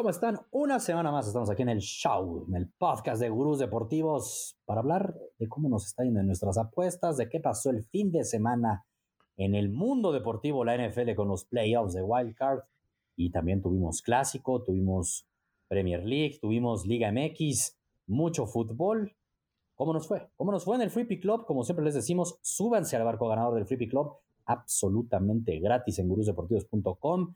¿Cómo están? Una semana más estamos aquí en el show, en el podcast de Gurús Deportivos, para hablar de cómo nos está yendo en nuestras apuestas, de qué pasó el fin de semana en el mundo deportivo, la NFL con los playoffs de Wild Card. Y también tuvimos clásico, tuvimos Premier League, tuvimos Liga MX, mucho fútbol. ¿Cómo nos fue? ¿Cómo nos fue en el Free Pick Club? Como siempre les decimos, súbanse al barco ganador del Free Pick Club, absolutamente gratis en gurusdeportivos.com.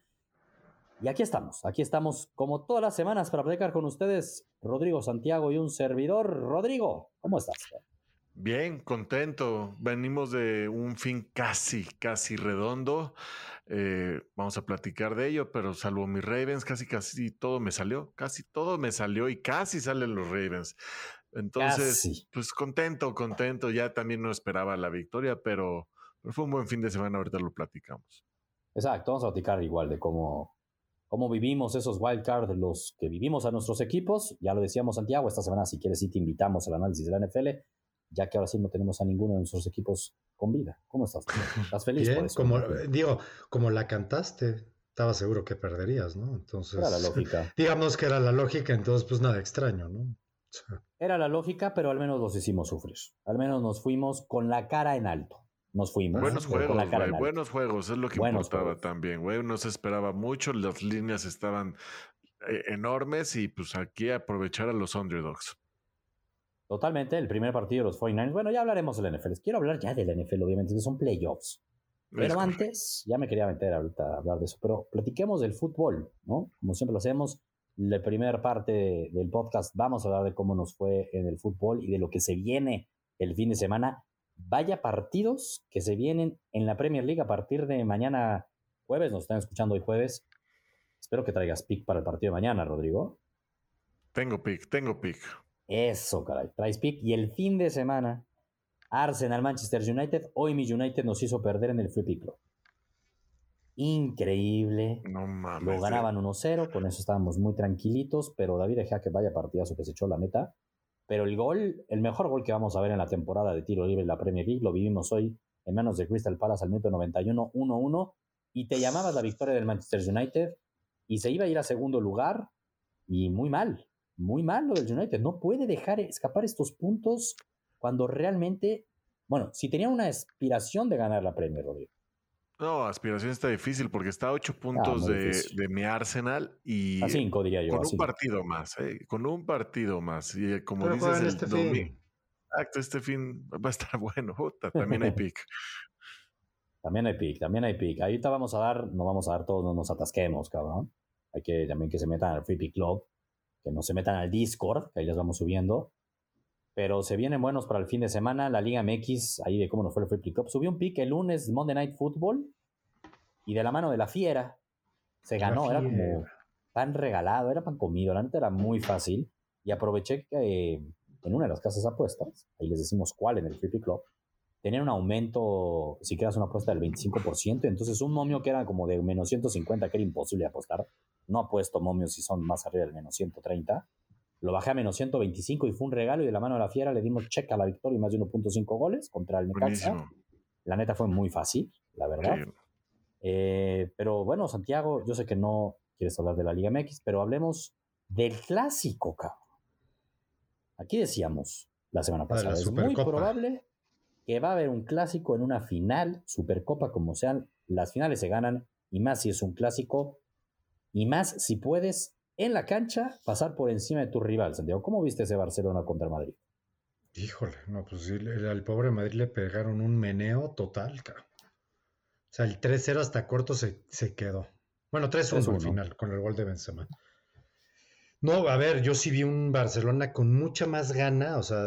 Y aquí estamos, aquí estamos como todas las semanas para platicar con ustedes, Rodrigo Santiago y un servidor. Rodrigo, ¿cómo estás? Bien, contento. Venimos de un fin casi, casi redondo. Eh, vamos a platicar de ello, pero salvo mis Ravens, casi, casi todo me salió. Casi todo me salió y casi salen los Ravens. Entonces, pues contento, contento. Ya también no esperaba la victoria, pero, pero fue un buen fin de semana. Ahorita lo platicamos. Exacto, vamos a platicar igual de cómo, cómo vivimos esos wildcards, los que vivimos a nuestros equipos. Ya lo decíamos, Santiago, esta semana, si quieres, sí te invitamos al análisis de la NFL, ya que ahora sí no tenemos a ninguno de nuestros equipos con vida. ¿Cómo estás? ¿Estás feliz por eso? Como, digo, como la cantaste, estaba seguro que perderías, ¿no? Entonces. Era la lógica. Digamos que era la lógica, entonces, pues nada extraño, ¿no? Era la lógica, pero al menos los hicimos sufrir. Al menos nos fuimos con la cara en alto nos fuimos. Buenos juegos, güey, buenos juegos, es lo que importaba también, güey. No se esperaba mucho, las líneas estaban eh, enormes y pues aquí aprovechar a los underdogs. Totalmente, el primer partido de los 49 Bueno, ya hablaremos del NFL. Quiero hablar ya del NFL, obviamente, que son playoffs. Pero antes, ya me quería meter ahorita a hablar de eso, pero platiquemos del fútbol, ¿no? Como siempre lo hacemos, la primera parte del podcast vamos a hablar de cómo nos fue en el fútbol y de lo que se viene el fin de semana vaya partidos que se vienen en la Premier League a partir de mañana jueves. Nos están escuchando hoy jueves. Espero que traigas pick para el partido de mañana, Rodrigo. Tengo pick, tengo pick. Eso, caray. Traes pick. Y el fin de semana, Arsenal, Manchester United. Hoy mi United nos hizo perder en el Free Pick Increíble. No mames. Lo ganaban 1-0, con eso estábamos muy tranquilitos, pero David dejé que vaya partidazo que se echó la neta. Pero el gol, el mejor gol que vamos a ver en la temporada de tiro libre en la Premier League, lo vivimos hoy en manos de Crystal Palace al minuto 91, 1-1, y te llamabas la victoria del Manchester United, y se iba a ir a segundo lugar, y muy mal, muy mal lo del United. No puede dejar escapar estos puntos cuando realmente, bueno, si tenía una aspiración de ganar la Premier, Rodrigo. No, aspiración está difícil porque está a ocho puntos de, mi Arsenal y a cinco, diría yo, con un partido más, ¿eh? con un partido más. Y eh, como dices, el este domingo. Exacto, este fin va a estar bueno. también hay pick. también hay pick, también hay pick. Ahorita vamos a dar, no vamos a dar todos, no nos atasquemos, cabrón. Hay que también que se metan al Free Pick Club, que no se metan al Discord, que ahí les vamos subiendo. Pero se vienen buenos para el fin de semana. La Liga MX, ahí de cómo nos fue el Free Pick Club. Subió un pick el lunes, Monday Night Football. Y de la mano de la fiera, se ganó. Era como pan regalado, era pan comido. La neta era muy fácil. Y aproveché que eh, en una de las casas apuestas, ahí les decimos cuál en el Free Club, tenían un aumento, si quedas una apuesta del 25%. Entonces, un momio que era como de menos 150, que era imposible apostar. No apuesto momios si son más arriba del menos 130 lo bajé a menos 125 y fue un regalo y de la mano de la fiera le dimos check a la victoria y más de 1.5 goles contra el Necaxa. La neta fue muy fácil, la verdad. Eh, pero bueno, Santiago, yo sé que no quieres hablar de la Liga MX, pero hablemos del clásico, cabrón. Aquí decíamos la semana pasada, es muy probable que va a haber un clásico en una final, Supercopa como sean, las finales se ganan y más si es un clásico y más si puedes en la cancha pasar por encima de tu rival, Santiago. ¿Cómo viste ese Barcelona contra Madrid? Híjole, no, pues al pobre Madrid le pegaron un meneo total, cara. O sea, el 3-0 hasta corto se, quedó. Bueno, 3-1 al final, con el gol de Benzema. No, a ver, yo sí vi un Barcelona con mucha más gana, o sea,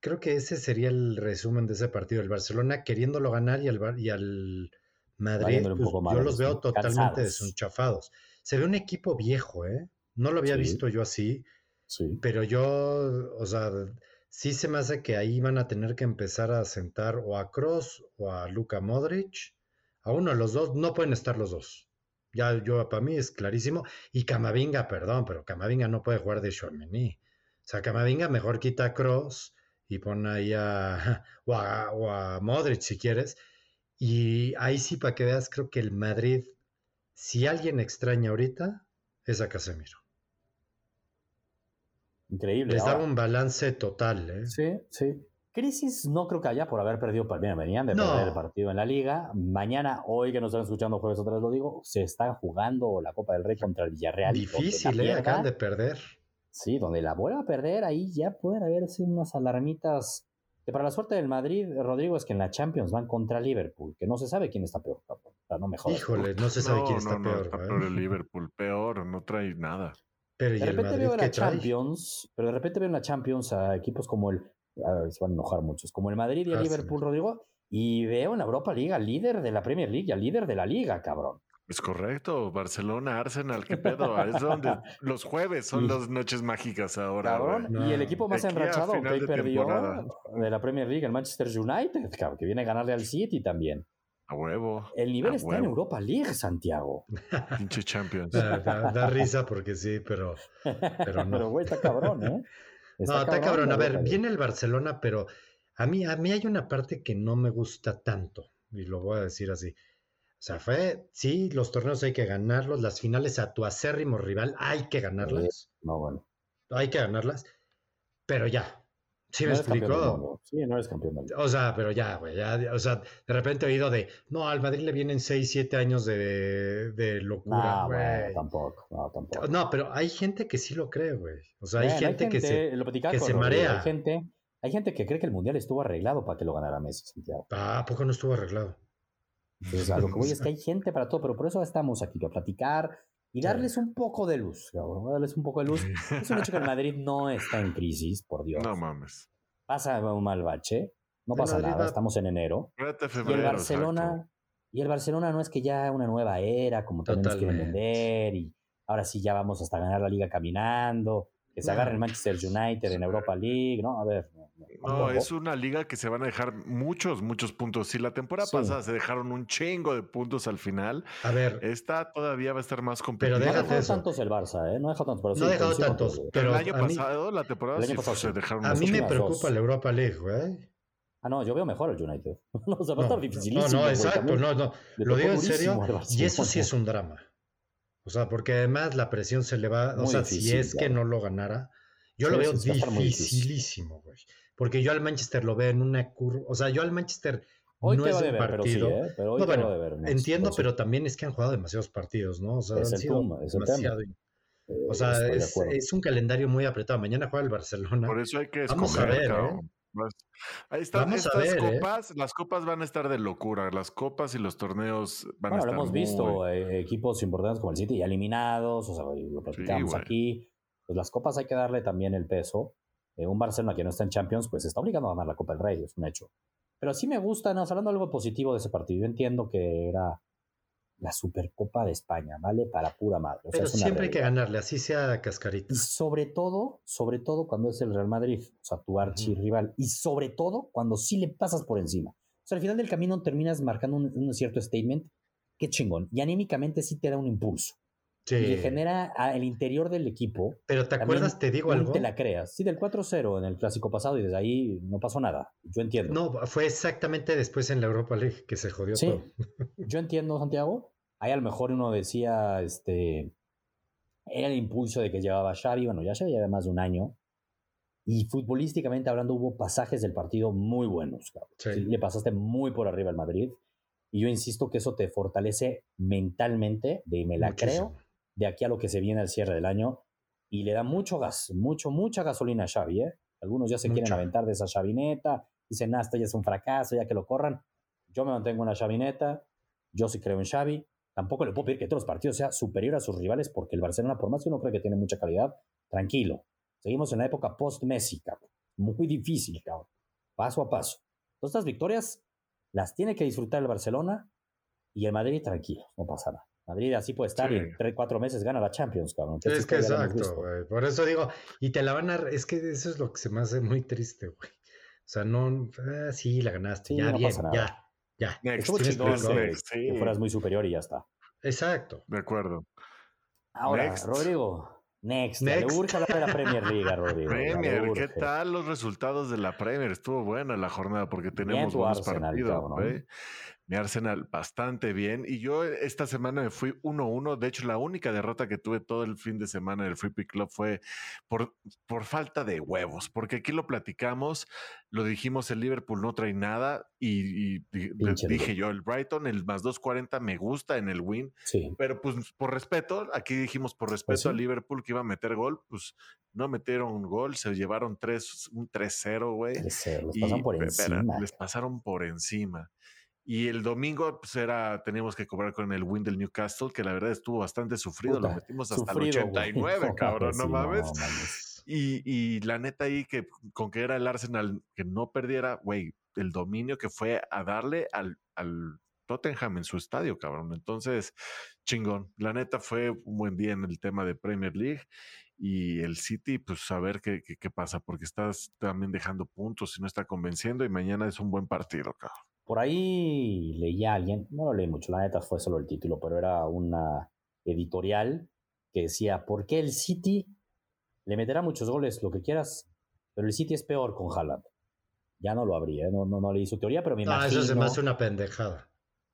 creo que ese sería el resumen de ese partido. El Barcelona queriéndolo ganar y al, y al Madrid, pues, yo los veo totalmente desunchafados. Se ve un equipo viejo, ¿eh? No lo había visto yo así. Sí. Pero yo, o sea, sí se me hace que ahí van a tener que empezar a sentar o a Cross o a Luka Modric. A uno de los dos, no pueden estar los dos. Ya yo, para mí es clarísimo. Y Camavinga, perdón, pero Camavinga no puede jugar de Chouameni. O sea, Camavinga mejor quita a Cross y pon ahí a o, a, o a Modric si quieres. Y ahí sí, para que veas, creo que el Madrid, si alguien extraña ahorita, es a Casemiro. Increíble. Les daba un balance total, ¿eh? Sí, sí. Crisis no creo que haya por haber perdido, bien, venían de No. perder el partido en la liga. Mañana, hoy que nos están escuchando jueves otra vez lo digo, se está jugando la Copa del Rey contra el Villarreal. Difícil, ¿eh? Acaban de perder. Sí, donde la vuelva a perder, ahí ya pueden haberse unas alarmitas. Que para la suerte del Madrid, Rodrigo, es que en la Champions van contra Liverpool, que no se sabe quién está peor. O sea, no me jodas. Híjole, no se sabe no, quién está no, no, peor, está güey. peor el Liverpool, peor, no trae nada. Pero ¿y De repente veo en la trae? Champions, pero de repente veo en la Champions a equipos como el, a ver, se van a enojar muchos, como el Madrid y el Arsenal. Liverpool, Rodrigo, y veo en la Europa Liga al líder de la Premier League y al líder de la liga, cabrón. Es correcto, Barcelona, Arsenal, qué pedo. Es donde los jueves son las noches mágicas ahora. Cabrón. No. y el equipo más aquí enrachado que de perdió temporada. de la Premier League, el Manchester United, cabrón, que viene a ganarle al City también. A huevo. El nivel está en. Europa League, Santiago. Pinche Champions. Da, da- da risa porque sí, pero, pero no. Pero, güey, está cabrón, ¿eh? no, está cabrón. A ver, Europa viene el Barcelona, pero a mí, a mí hay una parte que no me gusta tanto, y lo voy a decir así. O sea, fue, sí, los torneos hay que ganarlos, las finales a tu acérrimo rival hay que ganarlas, No, bueno. hay que ganarlas, pero ya. ¿Sí me no del explicó? Sí, no eres campeón del mundo. O sea, pero ya, güey, ya, o sea, de repente he oído de, no, al Madrid le vienen 6, 7 años de, de locura, No, güey. bueno, tampoco. No, tampoco. No, pero hay gente que sí lo cree, güey. O sea, hay gente que se... lo que se Rodrigo, marea. Hay gente, hay gente que cree que el mundial estuvo arreglado para que lo ganara Messi, Santiago. Ah, ¿a poco no estuvo arreglado? Entonces, a lo que voy es que hay gente para todo, pero por eso estamos aquí, para platicar y darles un poco de luz, cabrón, darles un poco de luz. Es un hecho que el Madrid no está en crisis, por Dios. No mames. Pasa un mal bache, no pasa Madrid nada, estamos en enero. Espérate Y el febrero. Barcelona, exacto. y el Barcelona no es que ya una nueva era, como también nos quieren Totalmente. vender, y ahora sí ya vamos hasta ganar la liga caminando, que se No. agarre el Manchester United en Europa League, ¿no? A ver. No, no, No, es una liga que se van a dejar muchos, muchos puntos. Si la temporada Sí. pasada se dejaron un chingo de puntos al final, A ver, esta todavía va a estar más Pero competitiva. No ha déjate dejado eso. tantos el Barça, ¿eh? No ha dejado tantos. Pero no ha sí, dejado tantos. Pero pero el año mí, pasado, la temporada el año sí pasado se dejaron a mí me preocupa dos. la Europa League, güey. Ah, no, yo veo mejor el United. o sea, va a No, estar no, dificilísimo. no, güey, exacto, no, no. Lo digo en serio, al y eso sí es un drama. O sea, porque además la presión se le va, o sea, si es que no lo ganara, yo Sí, lo veo dificilísimo, güey. Porque yo al Manchester lo veo en una curva, o sea, yo al Manchester Hoy no te es de pero sí, partido. ¿eh? Pero hoy No, bueno, va. Max, Entiendo, pero también es que han jugado demasiados partidos, ¿no? O sea, Es han el sido tema, es demasiado- Eh, O sea, es, un calendario muy apretado. Mañana juega el Barcelona. Por eso hay que escoger, Vamos a ver, ¿eh? Ahí están Vamos a estas ver, ¿eh? copas, las copas van a estar de locura, las copas y los torneos van Bueno, a lo estar hemos muy- visto, eh, equipos importantes como el City ya eliminados, o sea, lo platicamos aquí. Pues las copas hay que darle también el peso. Eh, un Barcelona que no está en Champions, pues está obligado a ganar la Copa del Rey, es un hecho. Pero sí me gusta, ¿no? hablando algo positivo de ese partido, yo entiendo que era la Supercopa de España, ¿vale? Para pura madre. O sea, pero siempre hay que ganarle, así sea cascarita. Y sobre todo, sobre todo cuando es el Real Madrid, o sea, tu archirrival. Y sobre todo cuando sí le pasas por encima. O sea, al final del camino terminas marcando un, un cierto statement. Qué chingón. Y anímicamente sí te da un impulso. Sí. Y genera al interior del equipo. Pero ¿te acuerdas? Te digo algo. Te la creas. Sí, del 4-0 en el clásico pasado y desde ahí no pasó nada. Yo entiendo. No, fue exactamente después en la Europa League que se jodió Sí. todo. Yo entiendo, Santiago. Ahí a lo mejor uno decía, este, era el impulso de que llevaba Xavi, bueno, ya Xavi lleva más de un año, y futbolísticamente hablando hubo pasajes del partido muy buenos, cabrón. Sí. Sí, le pasaste muy por arriba al Madrid, y yo insisto que eso te fortalece mentalmente, de me la Muchísimo. creo, de aquí a lo que se viene al cierre del año, y le da mucho gas, mucho, mucha gasolina a Xavi, ¿eh? Algunos ya se quieren aventar de esa chavineta, dicen, ah, esto ya es un fracaso, ya que lo corran. Yo me mantengo en la chavineta, yo sí creo en Xavi. Tampoco le puedo pedir que todos los partidos sea superior a sus rivales porque el Barcelona, por más que uno cree que tiene mucha calidad, tranquilo. Seguimos en la época post-Messi, cabrón. Muy difícil, cabrón. Paso a paso. Todas estas victorias las tiene que disfrutar el Barcelona y el Madrid tranquilo, no pasa nada. Madrid así puede estar y en 3, 4 meses gana la Champions, cabrón. es que exacto, güey. Por eso digo, y te la van a. Es que eso es lo que se me hace muy triste, güey. O sea, no. Ah, sí, la ganaste. ya, bien, ya, ya. Next, que fueras muy superior y ya está. Exacto. De acuerdo. Ahora, Rodrigo. Next, Next. Le urge hablar de la Premier League, Rodrigo. Premier, ¿qué tal los resultados de la Premier? Estuvo buena la jornada porque tenemos buenos partidos. Mi Arsenal bastante bien. Y yo esta semana me fui 1-1. De hecho, la única derrota que tuve todo el fin de semana en el Free Pick Club fue por, por falta de huevos. Porque aquí lo platicamos, lo dijimos, el Liverpool no trae nada. Y, dije yo, el Brighton, el más 240 me gusta en el win. Sí. Pero pues por respeto, aquí dijimos por pues respeto a Liverpool que iba a meter gol, pues no metieron gol, se llevaron tres, un 3-0, güey. Les pasaron por encima. Les pasaron por encima. Y el domingo, pues era, teníamos que cobrar con el win del Newcastle, que la verdad estuvo bastante sufrido. lo metimos hasta el 89, cabrón, no mames. y, y, la neta ahí, que con que era el Arsenal que no perdiera, güey, el dominio que fue a darle al, al Tottenham en su estadio, cabrón. Entonces, chingón. La neta fue un buen día en el tema de Premier League y el City, pues a ver qué, qué, qué pasa, porque estás también dejando puntos y no está convenciendo y mañana es un buen partido, cabrón. Por ahí leía a alguien, no lo leí mucho, la neta fue solo el título, pero era una editorial que decía, ¿por qué el City le meterá muchos goles, lo que quieras, pero el City es peor con Haaland? Ya no lo habría, ¿eh? no, no, no leí su teoría, pero me imagino... eso se me hace una pendejada.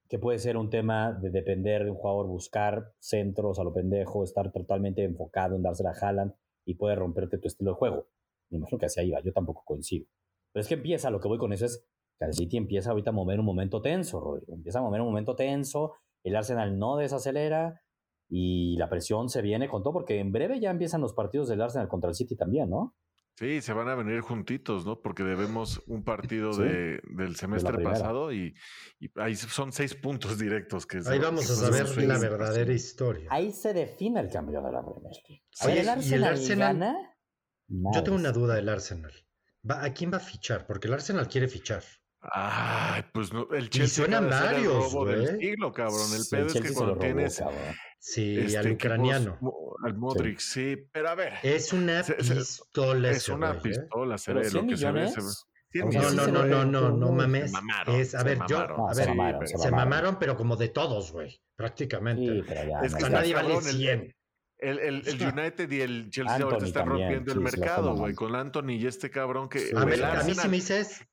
Que puede ser un tema de depender de un jugador, buscar centros a lo pendejo, estar totalmente enfocado en dársela a Haaland y puede romperte tu estilo de juego. Me imagino que hacia ahí va, yo tampoco coincido. Pero es que empieza, lo que voy con eso es, que el City empieza ahorita a mover un momento tenso, Rodrigo. Empieza a mover un momento tenso, el Arsenal no desacelera y la presión se viene con todo, porque en breve ya empiezan los partidos del Arsenal contra el City también, ¿no? Sí, se van a venir juntitos, ¿no? Porque debemos un partido de, del semestre pasado y, ahí son seis puntos directos. Que ahí vamos a saber la verdadera historia. Ahí se define el cambio de la Premier League. el Arsenal, gana. Yo tengo una duda del Arsenal. ¿A quién va a fichar? Porque el Arsenal quiere fichar. Ay, pues no, el Chelsea. Y suenan varios, el del siglo, cabrón. El pedo es que cuando tienes. sí, este, al ucraniano. al Modric, sí. pero a ver. Es una pistola. Es una ¿eh? pistola, se ve lo que se ve. no, no, no, no, no, no mames. Es, a ver, yo, a ver, se mamaron, pero como de todos, güey, prácticamente. es que nadie vale 100. El, el, el, United y el Chelsea ahorita están rompiendo el mercado, güey, con Anthony y este cabrón que. a, ver, a mí sí me dices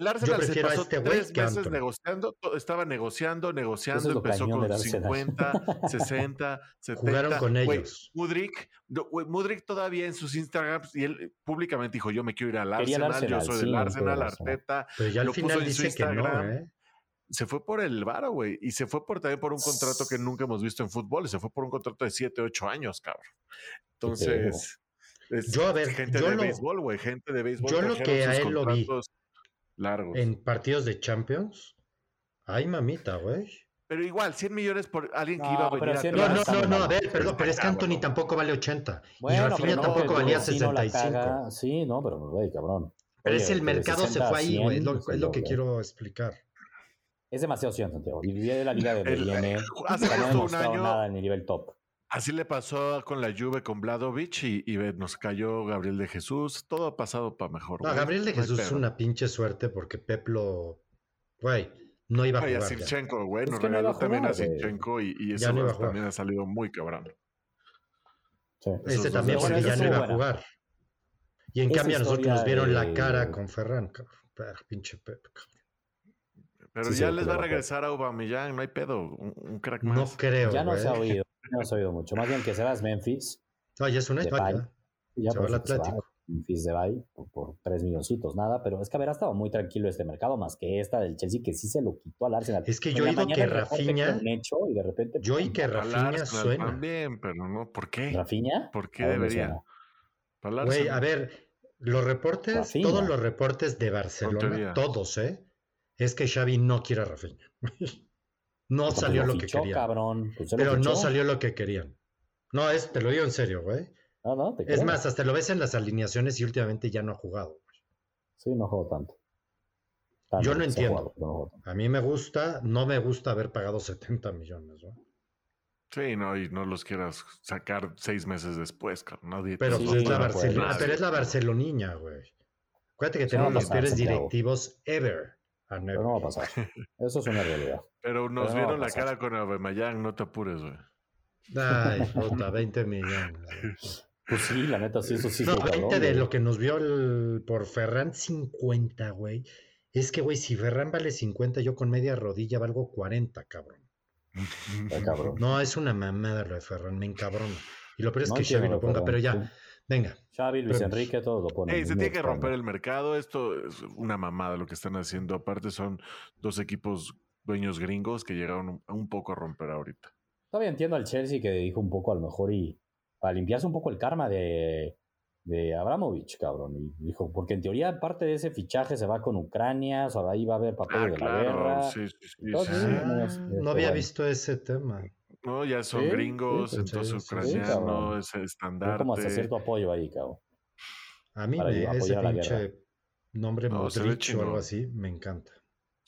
el Arsenal se pasó este tres meses negociando, estaba negociando, negociando, empezó con 50, 60, 70. Jugaron con ellos. Mudrik, Mudrik todavía en sus Instagrams, y él públicamente dijo, yo me quiero ir al Arsenal, yo soy del Arsenal, Arteta. Pero ya al final dice que no, ¿eh? Se fue por el varo, güey, y se fue por también por un contrato que nunca hemos visto en fútbol, se fue por un contrato de 7, 8 años, cabrón. Entonces... yo, a ver, gente yo de béisbol, güey, gente de béisbol. Yo lo que a él lo vi largos. En partidos de Champions. Ay, mamita, güey. Pero igual, 100 millones por alguien que iba a venir a... No, no, no, no, a ver, perdón, pero es que Anthony tampoco vale 80. y Rafinha tampoco valía 65. sí, no, pero, güey, cabrón. Pero es el mercado se fue ahí, güey. Es lo, que quiero explicar. Es demasiado 100, Santiago. Y de la liga de viene. Hace no un año. nada en el nivel top. Así le pasó con la Juve con Vladovic y, y, nos cayó Gabriel de Jesús. Todo ha pasado para mejor. No, Gabriel de Jesús es una pinche suerte porque Peplo, güey, no iba a jugar. Y a Sinchenko, güey, nos regaló también a Sinchenko y, y eso también ha salido muy cabrón. Sí. Ese también porque ya no iba a jugar. Y en cambio a nosotros nos vieron la cara con Ferran, cabrón. Pinche Pep, cabrón. Pero ya les va a regresar a Aubameyang, no hay pedo, un, crack más. No creo, Ya no se ha oído. No has oído mucho. Más bien que se va a Memphis. No, ya es un hecho. Ya, por el Atlético. Memphis de Bay por, tres milloncitos, nada, pero es que haber estado muy tranquilo este mercado, más que esta del Chelsea, que sí se lo quitó al Arsenal. Es que yo he oído que Rafinha. Hecho y de repente, yo oí que Rafinha suena. También, pero no, ¿por qué? ¿Rafinha? ¿Por qué debería? Güey, a ver, los reportes, todos los reportes de Barcelona, todos, ¿eh? Es que Xavi no quiere a Rafinha. No salió lo, que querían. Cabrón. Pues pero no salió lo que querían. No, es, te lo digo en serio, güey. No, no, es más, hasta lo ves en las alineaciones y últimamente ya no ha jugado. Sí, no juego tanto. Yo no entiendo. a mí me gusta, no me gusta haber pagado 70 millones. Sí, no, y no los quieras sacar seis meses después, cabrón. Nadie Pero, te- pues es la no Barcelona, pero es la Barceloniña, güey. Acuérdate que tenemos los peores directivos ever. Pero no va a pasar. Eso es una realidad. Pero nos Pero no vieron la cara con Aubameyang, no te apures, güey. Ay, puta, 20 millones. Pues sí, la neta, sí, eso sí. No, está 20 cabrón, de güey. lo que nos vio el- por Ferran, 50, güey. Es que, güey, si Ferran vale 50, yo con media rodilla valgo 40, cabrón. Está cabrón. No, es una mamada lo de Ferran, me encabrona. Y lo peor es No que Xavi lo ponga, Ferran, pero ya, sí. venga. Xavi, Luis Pero- Enrique, todos lo ponen. Se tiene que extraño. romper el mercado. Esto es una mamada lo que están haciendo. Aparte, son dos equipos dueños gringos que llegaron un, un poco a romper ahorita. Todavía entiendo al Chelsea que dijo un poco a lo mejor y para limpiarse un poco el karma de, de Abramovich, cabrón. Y dijo, porque en teoría parte de ese fichaje se va con Ucrania, o sea, ahí va a haber papel Ah, de la claro. guerra. Sí, sí, sí, Entonces, sí. sí, Ah, no, es- no este, había bueno. visto ese tema. No, ya son Sí, gringos, sí, sí, entonces ucraniano, es estandarte. como hasta cierto apoyo ahí, cabrón. A mí me- ese pinche nombre No, Modric o algo así me encanta.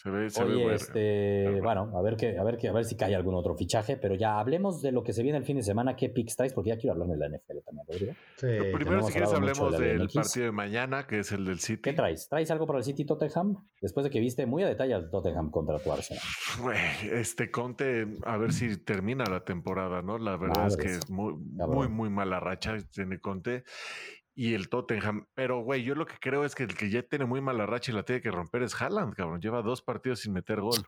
Se ve, se ve Oye, verga. este, bueno, a ver que, a ver que, a ver si cae algún otro fichaje, pero ya hablemos de lo que se viene el fin de semana, qué picks traes, porque ya quiero hablar de la NFL también, Rodrigo. Sí, Pero primero, si quieres, hablemos de del partido de mañana, que es el del City. ¿Qué traes? ¿Traes algo para el City Tottenham? Después de que viste muy a detalle al Tottenham contra tu Arsenal. Güey, este Conte, a ver si termina la temporada, ¿no? La verdad es que es muy, cabrón. muy, muy mala racha tiene Conte. Y el Tottenham, pero güey, yo lo que creo es que el que ya tiene muy mala racha y la tiene que romper es Haaland, cabrón. Lleva dos partidos sin meter gol.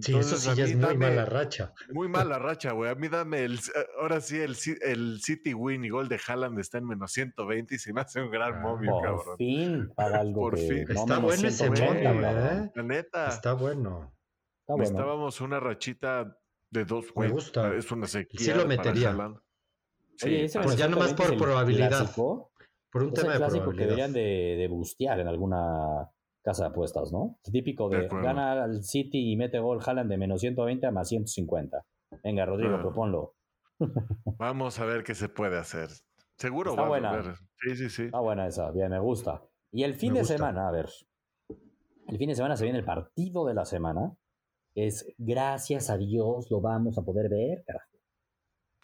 Sí, eso sí ya es muy dame- mala racha. Muy mala racha, güey. A mí dame el. Ahora sí, el, el City win y gol de Haaland está en menos 120 y se me hace un gran Ah, momio, Por cabrón. fin, paga algo Por que... fin. no, Está bueno ese 180, momio. ¿eh? La neta, Está bueno. Está bueno. necesitábamos una rachita de dos, güey. gusta. Es una sequía. Sí lo para metería. Sí, para- Pues ya nomás 120 por probabilidad. clásico. Por un Es tema el de clásico que deberían de, de bustear en alguna casa de apuestas, ¿no? Típico De gana al City y mete gol Haaland de menos 120 a más 150. Venga, Rodrigo, Ah. proponlo. Vamos a ver qué se puede hacer. Seguro Está va buena. a haber. Sí, sí, sí. Está buena esa, bien, me gusta. Y el fin Me de gusta. semana, a ver. El fin de semana se viene el partido de la semana. Es gracias a Dios lo vamos a poder ver, carajo.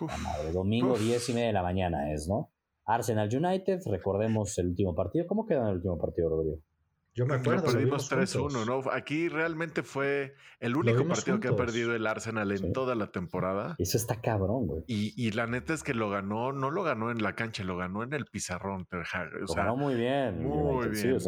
Uf, madre, domingo Uf. 10 y media de la mañana es, ¿no? Arsenal United, recordemos el último partido. ¿Cómo quedó en el último partido, Rodrigo? Yo me Lo acuerdo. lo perdimos vimos 3-1, juntos. ¿no? Aquí realmente fue el único partido que ha perdido el Arsenal en Sí. toda la temporada. Eso está cabrón, güey. Y, y la neta es que lo ganó, no lo ganó en la cancha, lo ganó en el pizarrón. O Lo sea, ganó muy bien. muy bien,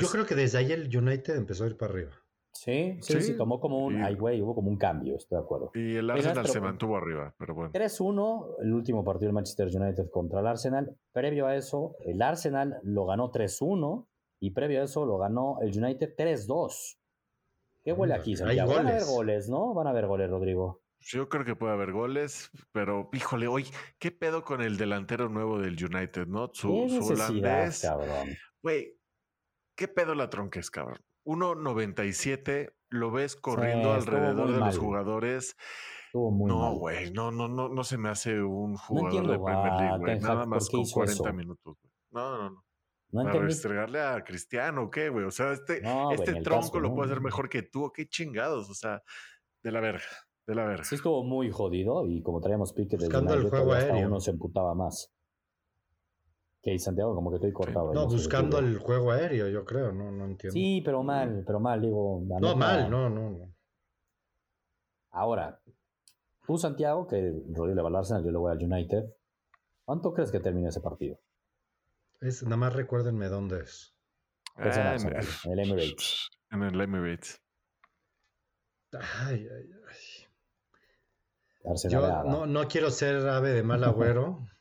yo creo que desde ahí el United empezó a ir para arriba. Sí, sí, sí, Sí, tomó como un. y- Ay, güey, hubo como un cambio, estoy de acuerdo. y el Arsenal se mantuvo arriba, pero bueno. 3-1, el último partido del Manchester United contra el Arsenal. Previo a eso, el Arsenal lo ganó 3-1 y previo a eso lo ganó el United 3-2. ¿Qué huele aquí, Santiago? Van a haber goles. ¿no? Van a haber goles, Rodrigo. Yo creo que puede haber goles, pero híjole, hoy, ¿qué pedo con el delantero nuevo del United, no? Su, ¿Qué su holandés. cabrón? Güey, ¿qué pedo la tronques, cabrón? 1.97, lo ves corriendo alrededor de los jugadores. Estuvo muy no, güey, no, no, no, no se me hace un jugador entiendo de Premier League, güey. Nada más con hizo 40 eso. minutos, güey. No, no, no. No Para entendí. restregarle a Cristiano, ¿o ¿qué, güey? O sea, este, No, este tronco caso, lo ¿no? puede hacer mejor que tú, ¿o qué chingados? O sea, de la verga, de la verga. Sí estuvo muy jodido y como traíamos pique del Buscando el juego aéreo. uno se emputaba más. Que Santiago, como que estoy cortado. No, buscando el juego aéreo, yo creo, no, no entiendo. Sí, pero mal, pero mal, digo. no, neta, mal, no, no, no. Ahora, tú, Santiago, que Rodrigo le va al Arsenal, yo le voy al United. ¿Cuánto crees que termine ese partido? Es, nada más recuérdenme dónde es. Es en Ah, Arsenal, en el Emirates. En el Emirates. Ay, ay, ay. Arsenal Yo no, no quiero ser ave de mal agüero,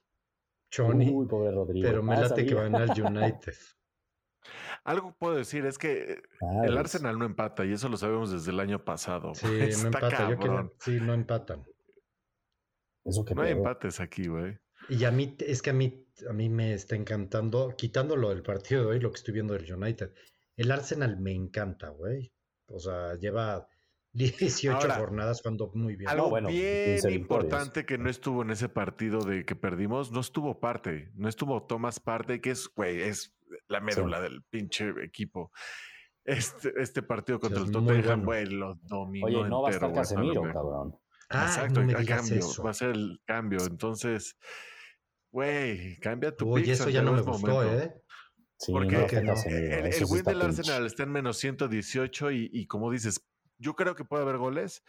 Choni, Uy, pobre Rodrigo. pero me Ah, late que van al United. Algo puedo decir, es que eh, Ah, el pues, Arsenal no empata y eso lo sabemos desde el año pasado. Sí, no empata. Yo cabrón. quería- sí, no empatan. Eso que No hay empates aquí, güey. Y a mí, es que a mí, a mí me está encantando, quitándolo del partido de hoy, lo que estoy viendo del United. El Arsenal me encanta, güey. O sea, lleva 18 Ahora, jornadas cuando muy bien. Algo bueno, bien 15 victorias. importante que no estuvo en ese partido de que perdimos, no estuvo parte, no estuvo Thomas parte, que es, güey, es la médula del pinche equipo. Este, este partido contra es el Tottenham, bueno. güey, lo dominó Oye, no va a entero, estar Casemiro, cabrón. Ah, Exacto, no el cambio. eso. Va a ser el cambio. Entonces, güey, cambia tu Uy, pick, eso ya no me gustó, momento. ¿eh? Sí, Porque no, no. El, el sí win del pinche. Arsenal está en menos 118 y, y como dices, yo creo que puede haber goles,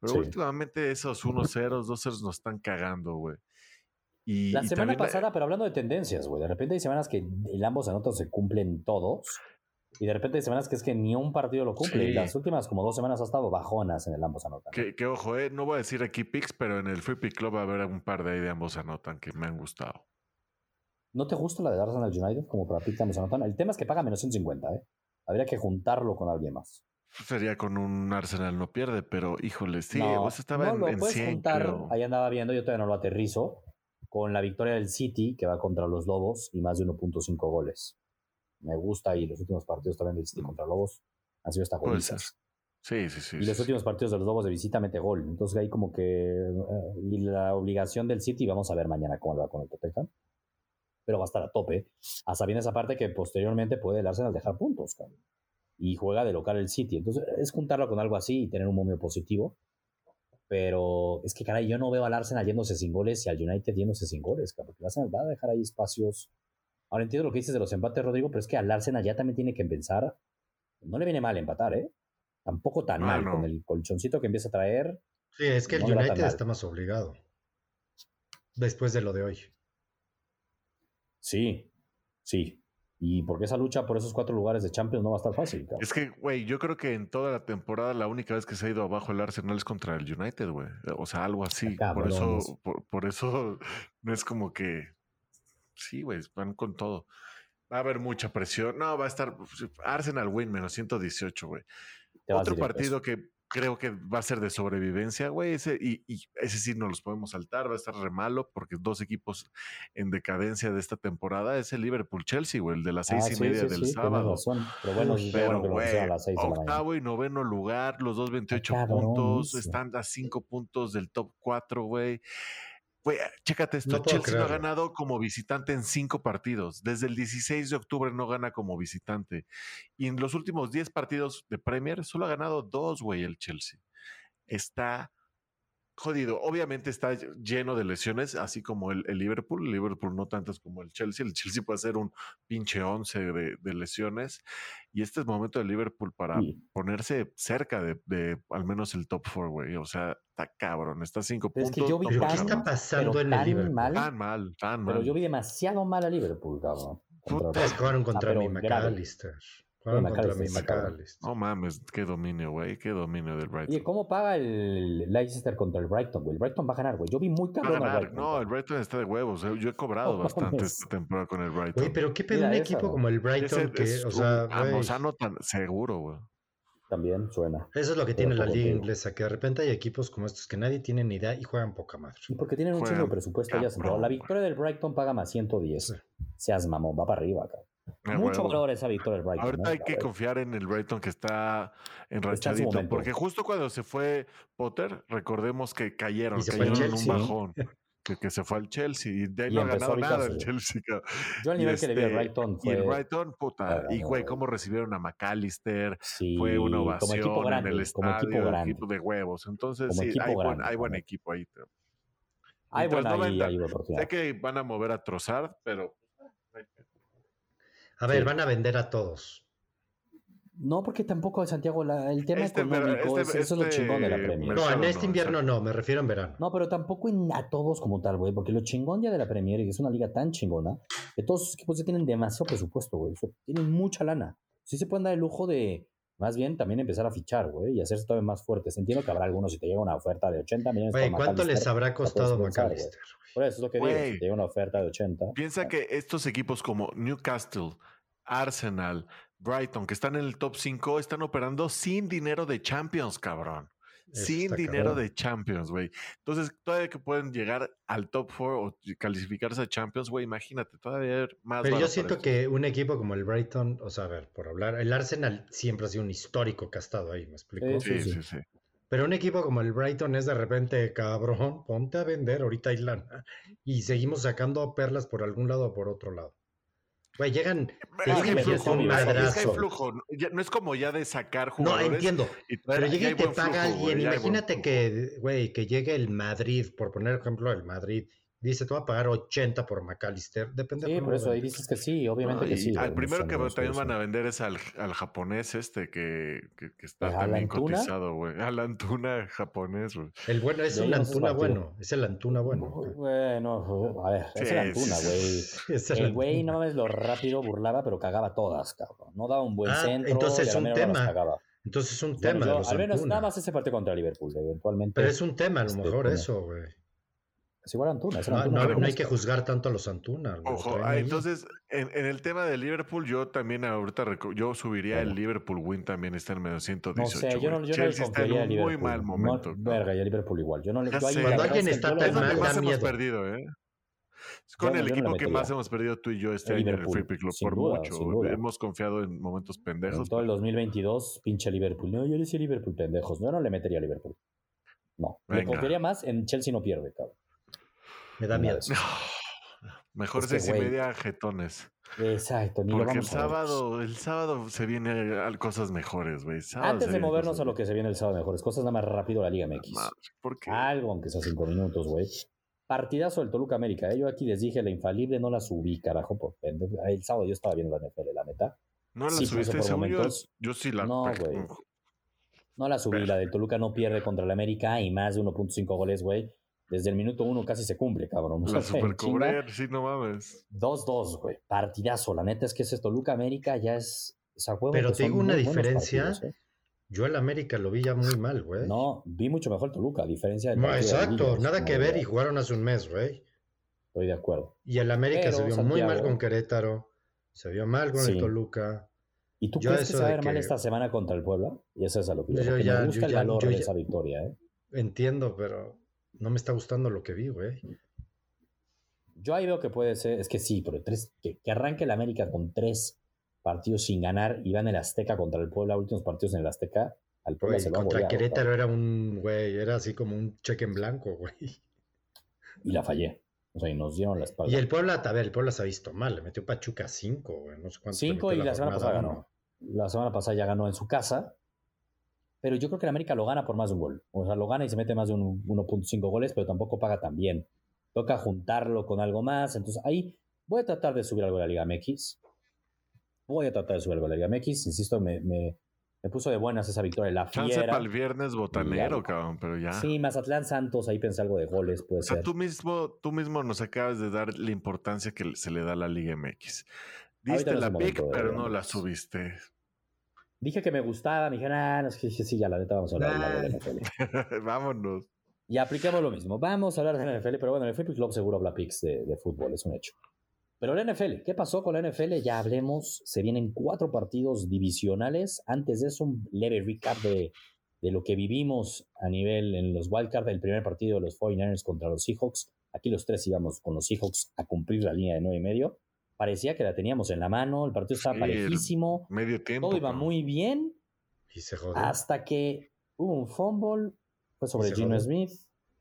pero Sí. últimamente esos 1-0, 2-0 nos están cagando, güey. Y, La y semana la- pasada, pero hablando de tendencias, güey, de repente hay semanas que el ambos anotos se cumplen todos y de repente hay semanas que es que ni un partido lo cumple. Sí. Y Las últimas como dos semanas ha estado bajonas en el ambos anotan. que, que ojo, eh, no voy a decir aquí picks, pero en el Free Pick Club va a haber un par de ahí de ambos anotan que me han gustado. ¿No te gusta la de Arsenal United como para pick ambos anotan? El tema es que paga menos 150, ¿eh? Habría que juntarlo con alguien más. Sería con un Arsenal no pierde, pero híjole, sí, no, o sea, estaba no en, lo en puedes 100, juntar, creo. ahí andaba viendo, yo todavía no lo aterrizo, con la victoria del City que va contra los Lobos y más de 1.5 goles. Me gusta y los últimos partidos también del City contra Lobos han sido hasta golizas. Sí, sí, sí. Y sí, los sí. últimos partidos de los Lobos de visita mete gol. Entonces hay como que eh, y la obligación del City, vamos a ver mañana cómo va con el Tottenham. Pero va a estar a tope. Hasta bien esa parte que posteriormente puede el Arsenal dejar puntos, cabrón. Y juega de local el City. Entonces es juntarlo con algo así y tener un momio positivo. Pero es que, caray, yo no veo al Arsenal yéndose sin goles y al United yéndose sin goles, cabrón. Porque el Arsenal va a dejar ahí espacios. Ahora entiendo lo que dices de los empates, Rodrigo, pero es que al Arsenal ya también tiene que pensar. No le viene mal empatar, ¿eh? Tampoco tan No, mal. no. Con el colchoncito que empieza a traer, Sí, es que el No United mal. está más obligado. Después de lo de hoy. sí, sí. Y porque esa lucha por esos cuatro lugares de Champions no va a estar fácil, cabrón. Es que, güey, yo creo que en toda la temporada la única vez que se ha ido abajo el Arsenal es contra el United, güey. O sea, algo así. Por eso, por, por eso no es como que. Sí, güey, van con todo. Va a haber mucha presión. No, va a estar Arsenal win menos 118, güey. Otro partido que creo que va a ser de sobrevivencia, güey. Ese, y, y ese sí no los podemos saltar, va a estar re malo porque dos equipos en decadencia de esta temporada es el Liverpool-Chelsea, güey, el de las seis Ah, y sí, media sí, del sí, sábado. razón. Pero bueno, Pero, güey, a las seis octavo y noveno lugar, los dos 28 cabrón puntos, están a cinco puntos del top 4, güey. Güey, chécate esto, No Chelsea no ha ganado como visitante en cinco partidos. Desde el 16 de octubre no gana como visitante. Y en los últimos 10 partidos de Premier solo ha ganado dos, güey, el Chelsea. Está jodido. Obviamente está lleno de lesiones, así como el, el Liverpool. El Liverpool no tantas como el Chelsea. El Chelsea puede ser un pinche 11 de, de lesiones. Y este es momento del Liverpool para Sí. ponerse cerca de, de al menos el top 4, güey. O sea, está cabrón. Está a 5 Pero es puntos. que yo vi no ¿Pero puede qué está pasando en el Liverpool? mal, Tan mal, tan mal. Pero yo vi demasiado mal a Liverpool, cabrón. Contra- Puta, jugaron contra pero mi grave. McAllister. Contra. No mames, qué dominio, güey. Qué dominio del Brighton. Oye, ¿cómo paga el Leicester contra el Brighton, güey? El Brighton va a ganar, güey. Yo vi muy. Brighton. No, el. Brighton está de huevos. eh. Yo he cobrado No bastante mames. esta temporada con el Brighton. Güey, pero qué pedo Mira un esa, equipo güey. como el Brighton Ese que, es o un- sea, güey, anotan seguro, güey. También suena. eso es lo que tiene la liga inglesa, que de repente hay equipos como estos que nadie tiene ni idea y juegan poca madre. Y porque tienen un chingo de presupuesto ya. La victoria del Brighton paga más 110. Sí. Seas mamón, va para arriba, cabrón. A Mucho huevo. valor esa victoria del Brighton. Ahorita ¿eh? hay que confiar en el Brighton que está enrachadito. porque justo cuando se fue Potter, recordemos que cayeron, fue cayeron en un bajón. Que, que se fue al Chelsea y de ahí Y no ha ganado a nada el. Chelsea. Yo al nivel que le vi al este, Brighton Y el fue. Brighton, puta. Y güey, cómo recibieron a McAllister. Sí, Fue una como ovación equipo grande, en el como estadio, equipo grande. equipo de huevos. Entonces, Como sí, equipo hay, buen, grande, hay buen equipo ahí. Hay buena no ahí, oportunidad. Sé que van a mover a Trozard, pero A ver, Sí. van a vender a todos. No, porque tampoco, Santiago, la- el tema Este económico, este- es- eso es lo este chingón de la Premier. No, en este invierno no, me refiero en verano. No, pero tampoco en, a todos como tal, güey, porque lo chingón ya de la Premier, que es una liga tan chingona, que todos los equipos ya tienen demasiado presupuesto, güey. O sea, tienen mucha lana. Sí se pueden dar el lujo de, más bien, también empezar a fichar, güey, y hacerse todavía más fuertes. Entiendo que habrá algunos si te llega una oferta de 80 millones Güey, por ¿cuánto les habrá costado. McAllister? Por eso es lo que digo, si te llega una oferta de 80. Piensa que estos equipos como Newcastle, Arsenal, Brighton, que están en el top 5, están operando sin dinero de Champions, cabrón. Sin dinero cabrón. de Champions, güey. Entonces, todavía que pueden llegar al top 4 o calificarse a Champions, güey, imagínate, todavía hay más. Pero yo siento que un equipo como el Brighton, o sea, a ver, por hablar, el Arsenal siempre ha sido un histórico que ha estado ahí, ¿me explico? Sí, Sí, sí, sí. Pero un equipo como el Brighton es de repente, cabrón, ponte a vender, ahorita hay lana. Y seguimos sacando perlas por algún lado o por otro lado. Güey, llegan. Es que, flujo, un es que hay flujo. No es como ya de sacar jugadores. No, entiendo. pero llega y te paga alguien. Imagínate que, güey, que llegue el Madrid, por poner ejemplo, el Madrid, Dice, te va a pagar 80 por McAllister. Depende Sí, por eso ahí dices que sí, obviamente que sí. Al primero que también van a vender es al, al japonés este que, que, que está también cotizado, güey. Al Antuna japonés, güey. El bueno es el Antuna bueno. Es el Antuna bueno. Bueno, a ver, es el Antuna, güey. el güey, no mames, lo rápido burlaba, pero cagaba todas, cabrón. No daba un buen ah, centro. Entonces es un tema. Entonces es un tema. al menos nada más ese partido contra Liverpool, eventualmente. Pero es un tema, a lo este, mejor eso, güey. Es igual Antuna. no, hay que juzgar tanto a los Antuna. Ojo, ah, entonces, en, el tema de Liverpool, yo también ahorita yo subiría el Liverpool win también está en medio 118. No sé, yo no, yo Chelsea está en un muy mal momento. verga, y el Liverpool igual. Yo no le Cuando alguien está tan mal, más hemos perdido, ¿eh? Es con el equipo que más hemos perdido tú y yo este año en el Free Pick Club, por mucho. Hemos confiado en momentos pendejos. En todo el 2022, pinche Liverpool. No, yo le decía Liverpool pendejos. No, no le metería a Liverpool. No. Me confiaría más en Chelsea no pierde, cabrón. Me da miedo. Mejor seis y media jetones. Exacto, ni Porque el sábado, el sábado se vienen cosas mejores, güey. Antes de movernos a lo que se viene el sábado mejores, cosas nada más rápido la Liga MX. ¿Por qué? Algo, aunque sea cinco minutos, güey. Partidazo del Toluca América. ¿eh? Yo aquí les dije, la infalible no la subí, carajo. Por el sábado yo estaba viendo la NFL, la neta. No la subiste, ese momentos. Yo, sí la. No, güey. No la subí, la del Toluca no pierde contra el América y más de 1.5 goles, güey desde el minuto uno casi se cumple, cabrón. La supercubrer, sí, no mames. 2-2, güey. Partidazo. La neta es que es esto. Luca América ya es. Pero te digo una diferencia. ¿eh? Yo el América lo vi ya muy mal, güey. No, vi mucho mejor Toluca, a diferencia de. No, exacto, nada que ver y jugaron hace un mes, güey. Estoy de acuerdo. Y el América se vio muy mal con Querétaro, se vio mal con el Toluca. ¿Y tú crees que se va a ver mal esta semana contra el Puebla? Y eso es a lo que yo, me gusta el valor de esa victoria, ¿eh? Entiendo, pero no me está gustando lo que vi, güey. Yo ahí veo que puede ser, es que sí, pero tres, que, arranque el América con tres partidos sin ganar y van el Azteca contra el Puebla, últimos partidos en el Azteca, al Puebla se lo Contra Querétaro era un, güey, era así como un cheque en blanco, güey. Y la fallé. O sea, y nos dieron la espalda. Y el Puebla, a ver, el Puebla se ha visto mal, le metió Pachuca 5, güey, no sé cuánto. 5 y la, semana pasada ganó. La semana pasada ya ganó en su casa pero yo creo que el América lo gana por más de un gol. O sea, lo gana y se mete más de 1.5 goles, pero tampoco paga tan bien. Toca juntarlo con algo más. Entonces ahí voy a tratar de subir algo de la Liga MX. Voy a tratar de subir algo de la Liga MX. Insisto, me, me, puso de buenas esa victoria. La fiera. para el viernes botanero, cabrón, pero ya. Sí, Mazatlán Santos, ahí pensé algo de goles, puede o sea, Tú mismo, tú mismo nos acabas de dar la importancia que se le da a la Liga MX. Diste la pick, pero no la subiste. Dije que me gustaba, me dijeron, ah, no, sí, sí, ya la neta vamos a hablar de la NFL. Vámonos. Y aplicamos lo mismo. Vamos a hablar de la NFL, pero bueno, el NFL Club seguro habla picks de, de, fútbol, es un hecho. Pero la NFL, ¿qué pasó con la NFL? Ya hablemos, se vienen cuatro partidos divisionales. Antes de eso, un leve recap de, de lo que vivimos a nivel en los wildcards del primer partido de los 49ers contra los Seahawks. Aquí los tres íbamos con los Seahawks a cumplir la línea de nueve y medio parecía que la teníamos en la mano, el partido estaba parejísimo, medio tiempo, todo iba muy bien, y se hasta que hubo un fumble, fue sobre Gino Smith,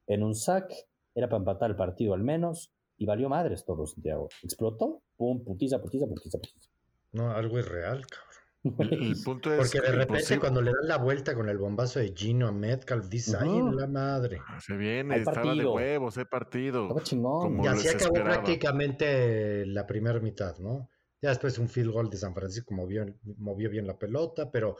en un sack, era para empatar el partido al menos, y valió madres todo, Santiago. Explotó, pum, putiza, putiza, putiza, putiza. No, algo es real, cabrón. El punto es Porque de repente cuando le dan la vuelta con el bombazo de Gino a Metcalf, dice, ay, la madre. Ah, se viene, estaba de huevos, he partido. Estaba chingón. Y así acabó prácticamente la primera mitad, ¿no? Ya después un field goal de San Francisco movió, movió bien la pelota, pero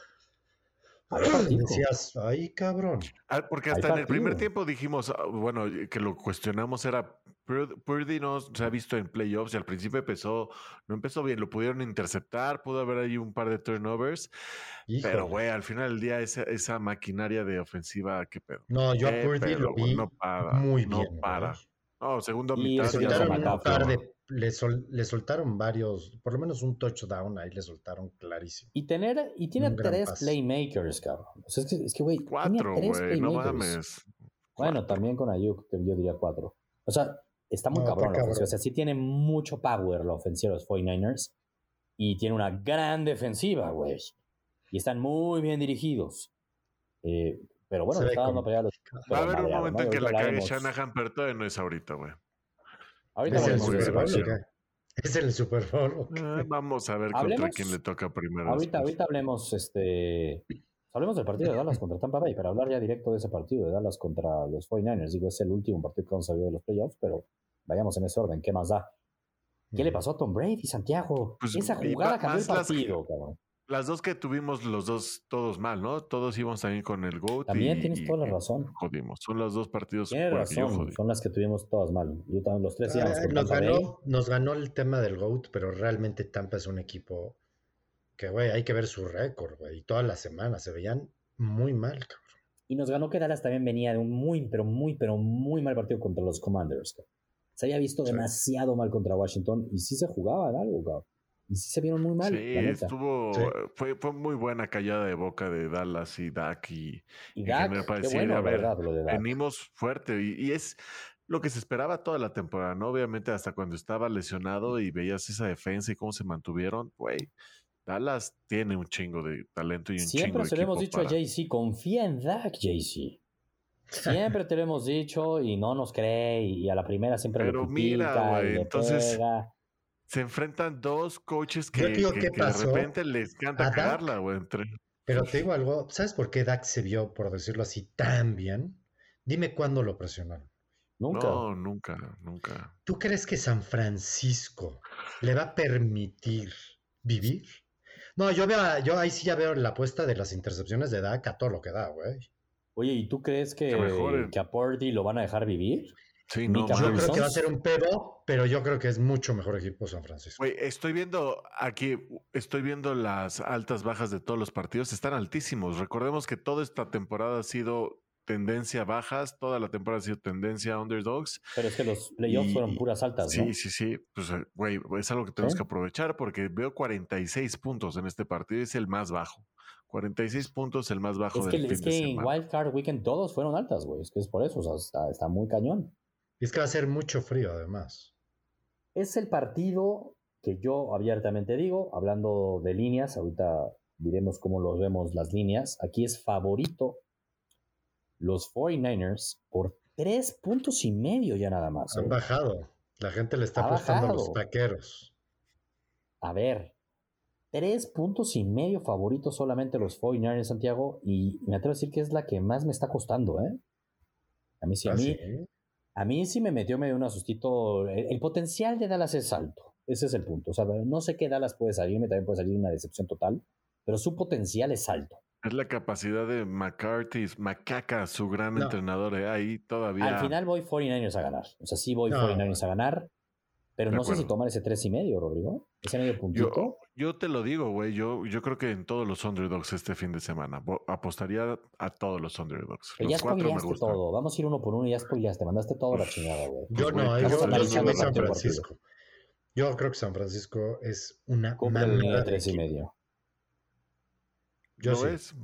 decías, ay, cabrón. Ah, porque hasta en el primer tiempo dijimos, ah, bueno, que lo cuestionamos era Purdy no se ha visto en playoffs y al principio empezó, no empezó bien, lo pudieron interceptar, pudo haber ahí un par de turnovers, pero güey, al final del día esa, esa maquinaria de ofensiva, qué pedo. No, yo a Purdy lo vi no para, muy bien. No para. No, segunda mitad. Le soltaron, le, le, soltaron varios, por lo menos un touchdown ahí le soltaron clarísimo. Y tener, y tiene tres playmakers, cabrón. O sea, es que, güey, cuatro, güey, no mames. Bueno, también con Ayuk, yo diría cuatro. O sea, Está muy cabrón la ofensiva. O sea, sí tiene mucho power la ofensiva de los 49ers. Y tiene una gran defensiva, güey. Y están muy bien dirigidos. Eh, pero bueno, está dando a los. Va a haber un momento en que la cague Shanahan, pero todavía no es ahorita, güey. Ahorita vamos a Es el Super Bowl. Ah, vamos a ver contra quién le toca primero. Ahorita, ahorita hablemos, este, hablemos del partido de Dallas contra Tampa Bay, para hablar ya directo de ese partido de Dallas contra los 49ers. Digo, es el último partido que vamos a ver de los playoffs, pero vayamos en ese orden. ¿Qué más da? ¿Qué le pasó a Tom Brady, Santiago? Pues, Esa jugada cambió el partido, cabrón. Las dos que tuvimos los dos, todos mal, ¿no? Todos íbamos también con el GOAT. También tienes toda la razón. Jodimos. Son los dos partidos. Tienes razón. Son las que tuvimos todas mal. Yo también, los tres íbamos con nos, ganó, nos ganó el tema del GOAT, pero realmente Tampa es un equipo que, güey, hay que ver su récord, güey. Y todas las semanas se veían muy mal, cabrón. Y nos ganó que Dallas también venía de un muy, pero muy, pero muy mal partido contra los Commanders. Se había visto demasiado mal contra Washington y sí se jugaba en algo, cabrón. Y sí se vieron muy mal. Sí, estuvo, Fue, fue muy buena callada de boca de Dallas y Dak. Y, y Dak, bueno, verdad, lo de Dak. venimos fuerte y, es lo que se esperaba toda la temporada, ¿no? Obviamente hasta cuando estaba lesionado y veías esa defensa y cómo se mantuvieron, güey. Dallas tiene un chingo de talento y un Siempre chingo de se lo hemos dicho a JC, confía en Dak, JC. Siempre te lo hemos dicho y no nos cree y a la primera siempre Pero lo mira, güey, entonces se enfrentan dos coaches que, de repente les encanta cagarla, güey. Pero te digo algo, ¿sabes por qué Dak se vio, por decirlo así, tan bien? Dime cuándo lo presionaron. Nunca. No, nunca, nunca. ¿Tú crees que San Francisco le va a permitir vivir? No, yo veo, yo ahí sí ya veo la apuesta de las intercepciones de Dak a todo lo que da, güey. Oye, ¿y tú crees que, que a Purdy lo van a dejar vivir? Sí, no, yo creo que va a ser un pedo, pero yo creo que es mucho mejor equipo San Francisco. estoy viendo aquí, estoy viendo las altas bajas de todos los partidos, están altísimos. Recordemos que toda esta temporada ha sido tendencia bajas, toda la temporada ha sido tendencia underdogs. Pero es que los playoffs fueron puras altas, sí, Sí, sí, Pues, eh, güey, es algo que tenemos que aprovechar porque veo 46 puntos en este partido, es el más bajo. 46 puntos, el más bajo es del que, es que en Wild Card Weekend todos fueron altas, güey. Es que es por eso, o sea, está muy cañón. Y es que va a ser mucho frío además. Es el partido que yo abiertamente digo, hablando de líneas, ahorita diremos cómo los vemos las líneas. Aquí es favorito los 49ers por tres puntos y medio ya nada más. Han bajado. La gente le está apostando a los taqueros. A ver, tres puntos y medio favoritos solamente los 49ers Santiago y me atrevo a decir que es la que más me está costando, ¿eh? A mí sí, a ¿Ah, mí, a mí sí me metió medio un asustito. El, potencial de Dallas es alto. Ese es el punto. O sea, no sé qué Dallas puede salirme, también puede salir una decepción total, pero su potencial es alto. Es la capacidad de McCarthy, Macaca, su gran entrenador, ¿eh? ahí todavía. Al final voy 49ers a ganar. O sea, sí voy 49ers a ganar. Pero no sé si tomar ese tres y medio, Rodrigo. Ese medio puntito. Yo, te lo digo, güey. Yo, yo creo que en todos los underdogs este fin de semana apostaría a todos los underdogs. Pero ya spoileaste todo. Vamos a ir uno por uno y ya spoileaste. Mandaste toda la chingada, güey. Yo no, yo, yo San Francisco. Yo creo que San Francisco es una mamada de tres y medio. Yo ¿Lo es?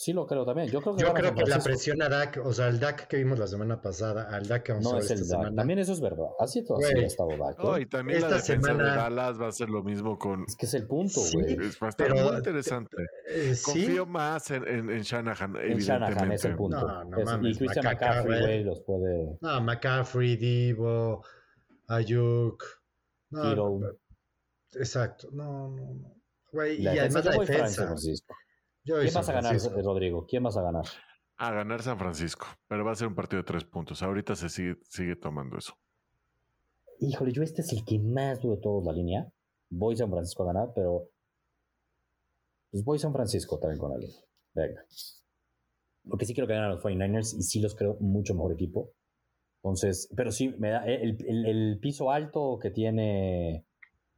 Sí, lo creo también. Yo creo que, Yo creo que la presión a Dak, o sea, el Dak que vimos la semana pasada, al Dak que vamos no a ver es el Dak. También eso es verdad. Así todo así ha estado Dak. ¿eh? y también esta la defensa semana... de Dallas va a ser lo mismo con. Es que es el punto, güey. es bastante muy interesante. Eh, Confío más en, en, en, Shanahan, en Shanahan es el punto. No, no mames, y Christian McCaffrey, güey, los puede. No, McCaffrey, Divo, Ayuk. No, Exacto. No, no, no. Güey, y además la defensa. ¿Quién vas a ganar, Rodrigo? ¿Quién vas a ganar? A ganar San Francisco, pero va a ser un partido de tres puntos. Ahorita se sigue, sigue tomando eso. Híjole, yo este es el que más dudo de todos la línea. Voy San Francisco a ganar, pero pues voy San Francisco también con la línea. Venga. Porque sí quiero que ganen los 49ers y sí los creo mucho mejor equipo. Entonces, pero sí, me da el, el piso alto que tiene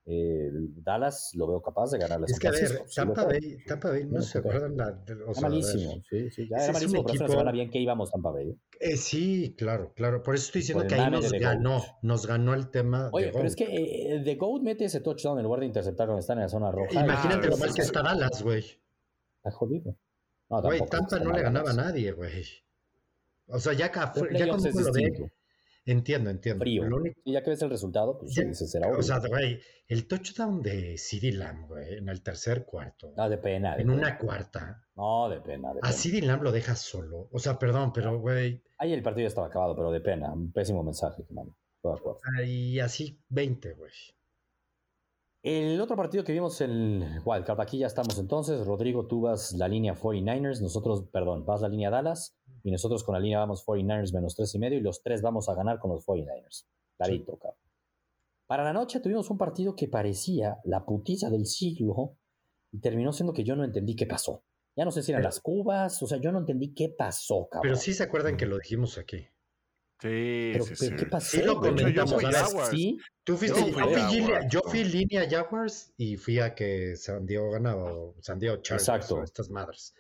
eh, Dallas lo veo capaz de ganar Es que a ver, Tampa, Bay, Tampa Bay, no, se acuerdan la. O sea, malísimo, sí, sí, ya era malísimo, pero equipo... se bien que íbamos Tampa Bay. Eh, sí, claro, claro. Por eso estoy diciendo que ahí nos ganó, nos ganó el tema. Oye, pero es que eh, The Goat mete ese touchdown en lugar de interceptar cuando están en la zona roja. Imagínate lo mal que está Dallas, güey. Está jodido. No, güey, Tampa no le ganaba a nadie, güey. O sea, ya, ya como lo ve Entiendo, entiendo. Frío. Y ya que ves el resultado, pues ya, será O sea, güey, el touchdown de CD Lamb, güey, en el tercer cuarto. Ah, de pena. en una cuarta. No, de pena. De a CD Lamb lo dejas solo. O sea, perdón, pero, güey. Ahí el partido estaba acabado, pero de pena. Un pésimo mensaje, mano. Todo Y así 20, güey. El otro partido que vimos en Wildcard, aquí ya estamos entonces. Rodrigo, tú vas la línea 49ers, nosotros, perdón, vas la línea Dallas y nosotros con la línea vamos 49ers menos tres y medio y los tres vamos a ganar con los 49ers. Clarito, cabrón. Para la noche tuvimos un partido que parecía la putiza del siglo y terminó siendo que yo no entendí qué pasó. Ya no sé si eran las cubas, o sea, yo no entendí qué pasó, cabrón. Pero sí se acuerdan que lo dijimos aquí. Sí, Pero, sí, pero, sí. ¿qué pasó? Sí lo comentamos, O sea, Jaguars. sí, Tú fuiste, Yo yo, fui fui Jaguars, línea, yo no. fui línea Jaguars y fui a que San Diego ganaba, o San Diego Chargers, Exacto. o estas madres.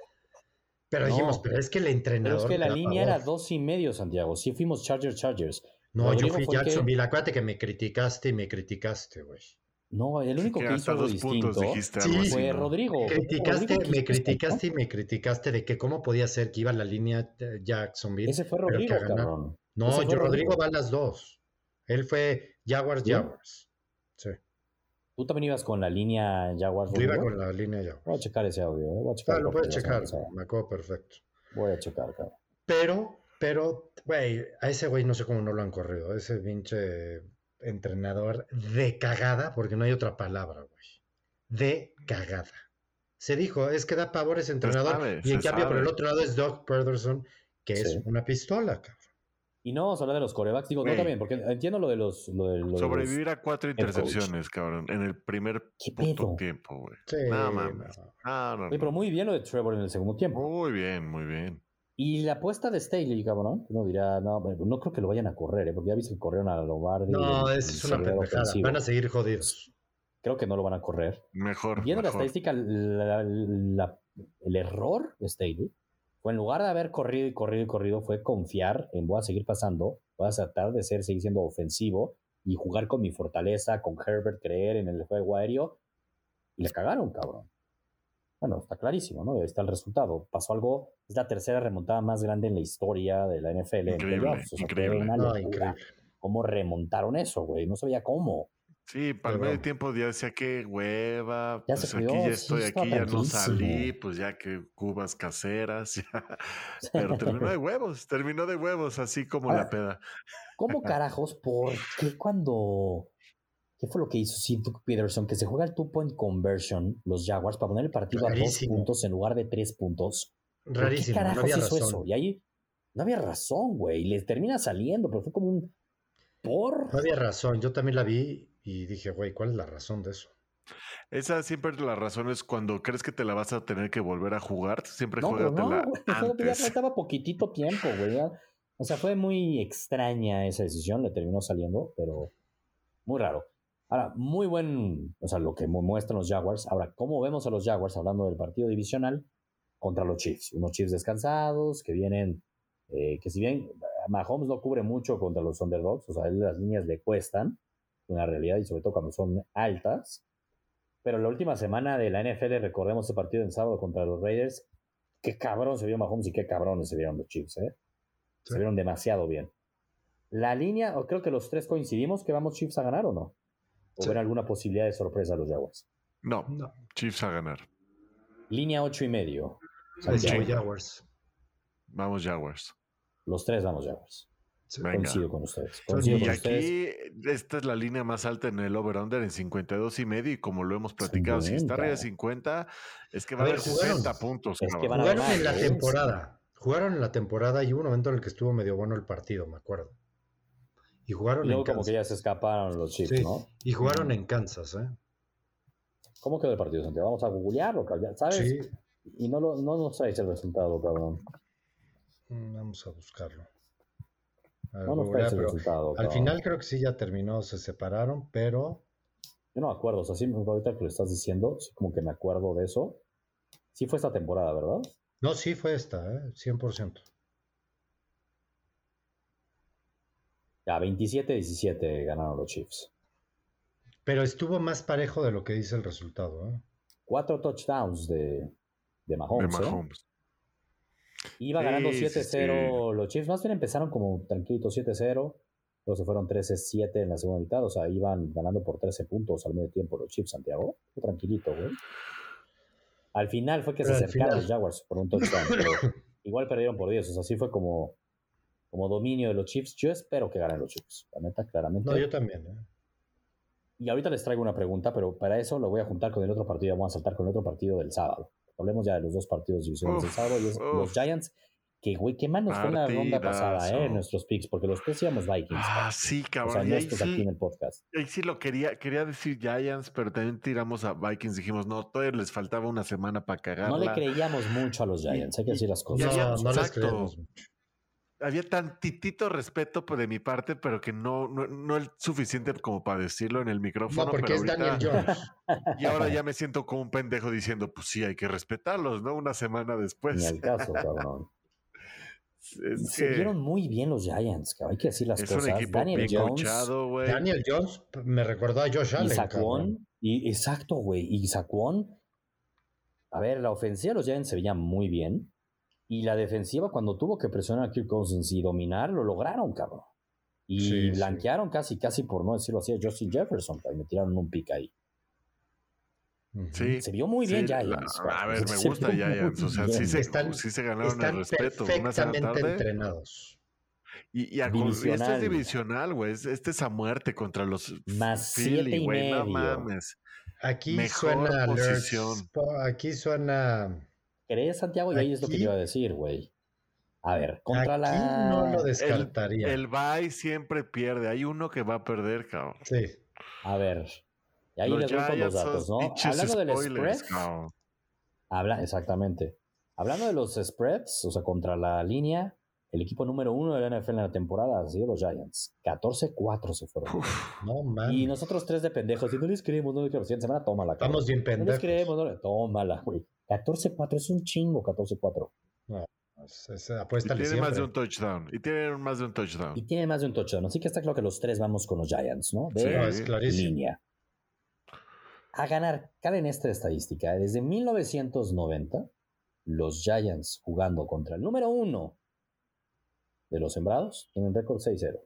Pero No. dijimos, pero es que el pero entrenador. es que la línea era dos y medio, Santiago. Sí fuimos Chargers, Chargers. No, yo fui el que- Jacksonville. Acuérdate que me criticaste y me criticaste, güey. No, el único que que hizo algo dos puntos distinto dijiste Sí, algo así, fue ¿no? Rodrigo. Criticaste, Rodrigo me quiso criticaste y me criticaste de que cómo podía ser que iba la línea eh, Jacksonville. Ese fue pero Rodrigo, cabrón. No, yo Rodrigo Rodrigo. va a las dos. Él fue Jaguars, ¿Sí? Jaguars. Sí. Tú también ibas con la línea Jaguars. Yo iba con la línea Voy a Jaguars. checar ese audio. eh, Voy a checar Ah, lo la checar, me acuerdo perfecto. Voy a checar, cabrón. Pero, pero, güey, a ese güey no sé cómo no lo han corrido. Ese pinche entrenador de cagada, porque no hay otra palabra, güey. De cagada. Se dijo, es que da pavor ese entrenador. sabe, y en cambio, por el otro lado es Doug Pederson, que es una pistola, cabrón. Y no vamos a hablar de los corebacks. Digo, no también, porque entiendo lo de los. Lo de, lo de los- Sobrevivir a cuatro intercepciones, cabrón, en el primer ¿Qué puto tiempo, güey. Sí, No mames. no. No, Oye, pero muy bien lo de Trevor en el segundo tiempo. Muy bien, muy bien. Y la apuesta de Staley, cabrón, uno dirá, no, no creo que lo vayan a correr, ¿eh? porque ya viste que corrieron a Lombardi. No, es una pendejada. ofensivo. Van a seguir jodidos. Creo que no lo van a correr. Mejor. Viendo la mejor. estadística, la- la- el error de Staley en lugar de haber corrido y corrido y corrido, fue confiar en voy a seguir pasando, voy a tratar de ser, seguir siendo ofensivo y jugar con mi fortaleza, con Herbert, creer en el juego aéreo. Y le cagaron, cabrón. Bueno, está clarísimo, ¿no? Ahí está el resultado. Pasó algo, es la tercera remontada más grande en la historia de la NFL. Increíble. O sea, increíble. una No, increíble. ¿Cómo remontaron eso, güey? No sabía cómo. Sí, para el medio tiempo ya decía que hueva, Ya pues se aquí cuidó, ya estoy, aquí ya no salí, pues ya que cubas caseras, ya. Pero terminó de huevos, terminó de huevos, así como Ahora, la peda. ¿Cómo carajos? ¿Por qué cuando... ¿Qué fue lo que hizo Sid Peterson? Que se juega el two-point conversion, los Jaguars, para poner el partido a dos puntos en lugar de tres puntos. ¿Por Rarísimo, ¿Qué no carajos había hizo razón. eso? Y ahí no había razón, güey. Les termina saliendo, pero fue como un... ¿Por? No había razón. Yo también la vi y dije, güey, ¿cuál es la razón de eso? Esa siempre la razón es cuando crees que te la vas a tener que volver a jugar, siempre No, juégatela no, güey. Ya antes. faltaba poquitito tiempo, güey. O sea, fue muy extraña esa decisión. Le terminó saliendo, pero muy raro. Ahora, muy buen, o sea, lo que mu- muestran los Jaguars. Ahora, ¿cómo vemos a los Jaguars hablando del partido divisional contra los Chiefs? Unos Chiefs descansados que vienen, eh, que si bien Mahomes no cubre mucho contra los underdogs, o sea, las líneas le cuestan, una realidad, y sobre todo cuando son altas. Pero la última semana de la NFL, recordemos ese partido en sábado contra los Raiders, qué cabrón se vio Mahomes y qué cabrones se vieron los Chiefs, ¿eh? Se vieron demasiado bien. La línea, o creo que los tres coincidimos que vamos Chiefs a ganar o no. ¿O Sí. ven alguna posibilidad de sorpresa a los Jaguars? No, No. Chiefs a ganar. Línea ocho y medio. Santiago. Jaguars. Vamos Jaguars. Los tres vamos Jaguars. Venga. Coincido con ustedes. Coincido Y con ustedes. aquí, esta es la línea más alta en el over-under en 52 y medio. Y como lo hemos platicado, si está arriba de 50, es que va A haber jugaron. 60 puntos. Es que cabrón. van a Jugaron ganar, en la güey. temporada. Jugaron en la temporada y hubo un momento en el que estuvo medio bueno el partido, me acuerdo. Y jugaron Y luego en como Kansas. que ya se escaparon los Chiefs, Sí, ¿no? Y jugaron en Kansas, ¿eh? ¿Cómo quedó el partido, Santiago? Vamos a googlearlo, ¿sabes? Sí. Y no, lo, no nos traes el resultado, cabrón. Mm, Vamos a buscarlo. No pero resultado. al final creo que sí ya terminó, se separaron, pero Yo no me acuerdo, o sea, sí, ahorita que lo estás diciendo, sí como que me acuerdo de eso. Sí fue esta temporada, ¿verdad? no, sí fue esta, ¿eh? 100%. Ya, 27-17 ganaron los Chiefs. Pero estuvo más parejo de lo que dice el resultado, ¿eh? Cuatro touchdowns de, de de Mahomes. ¿eh? Iba Sí, ganando sí, 7-0 los Chiefs. Más bien empezaron como tranquilitos 7-0. Luego se fueron 13-7 en la segunda mitad. O sea, iban ganando por 13 puntos al medio tiempo los Chiefs, Santiago. Fue tranquilito, güey. Al final fue que Pero se acercaron final- los Jaguars por un touchdown. pero igual perdieron por 10. O sea, así fue como, como dominio de los Chiefs. Yo espero que ganen los Chiefs. La neta, claramente. No, yo también, ¿eh? Y ahorita les traigo una pregunta, pero para eso lo voy a juntar con el otro partido. Vamos a saltar con el otro partido del sábado. Hablemos ya de los dos partidos divisionales del sábado. Y es los Giants que, güey, qué mal nos fue la ronda pasada, ¿eh? Nuestros picks, porque los tres íbamos Vikings. Ah, sí, cabrón. O sea, no sí, aquí en el podcast. Ahí sí lo quería, quería decir Giants, pero también tiramos a Vikings. Dijimos, no, todavía les faltaba una semana para cagarla. No le creíamos mucho a los Giants, hay que decir las cosas. No, no les mucho había tantitito respeto de mi parte, pero que no, no, es suficiente como para decirlo en el micrófono. No, porque es Daniel Jones. Y ahora ya me siento como un pendejo diciendo, pues sí, hay que respetarlos, ¿no? Una semana después. Ni el caso, cabrón. Se vieron muy bien los Giants, hay que decir las es cosas. Un equipo Daniel Jones, Daniel Jones me recordó a Josh Allen. Y, exacto, güey. Y Saquon. A ver, la ofensiva de los Giants se veía muy bien. Y la defensiva, cuando tuvo que presionar a Kirk Cousins y dominar, lo lograron, cabrón. Y blanquearon casi, casi por no decirlo así, a Justin Jefferson, y me tiraron un pick ahí. Sí, se vio muy bien Giants. a ver, me gusta Giants. O sea, sí se, sí se, ganaron el respeto. Perfectamente entrenados. Y, y, a, este es divisional, güey. Este es a muerte contra los Más Philly, güey. No mames. Aquí suena posición. aquí suena ¿Crees, Santiago? Y ahí es lo que te iba a decir, güey. A ver, contra la. No lo descartaría. El, el siempre pierde. Hay uno que va a perder, cabrón. Sí. A ver. Y ahí les doy los datos, ¿no? Hablando del spread. Habla, exactamente. Hablando de los spreads, o sea, contra la línea, el equipo número uno de la NFL en la temporada ha sido los Giants. 14-4 se fueron. no, man. Y nosotros tres de pendejos. Y no les creemos, no les creemos. Siguiente semana, tómala. Estamos bien pendejos. No les creemos, no Tómala, güey. 14-4 es un chingo, 14-4. No, apuesta y tiene más de un touchdown. Y tiene más de un touchdown. Y tiene más de un touchdown. Así que está claro que los tres vamos con los Giants, ¿no? De sí, es línea. A ganar, en esta estadística, desde 1990, los Giants jugando contra el número uno de los sembrados tienen récord 6-0.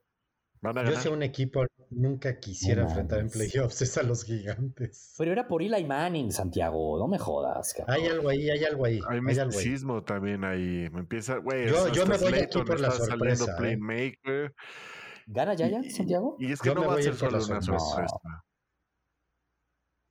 Yo sé un equipo nunca quisiera enfrentar en playoffs, es a los gigantes. Pero era por Eli Manning, Santiago, no me jodas. Hay algo ahí, hay algo ahí. Hay, misticismo también ahí. Me empieza, güey. Yo, yo me voy aquí por la sorpresa. ¿eh? Playmaker. ¿Gana Giants, Santiago? Y es que no va a ser solo una sorpresa.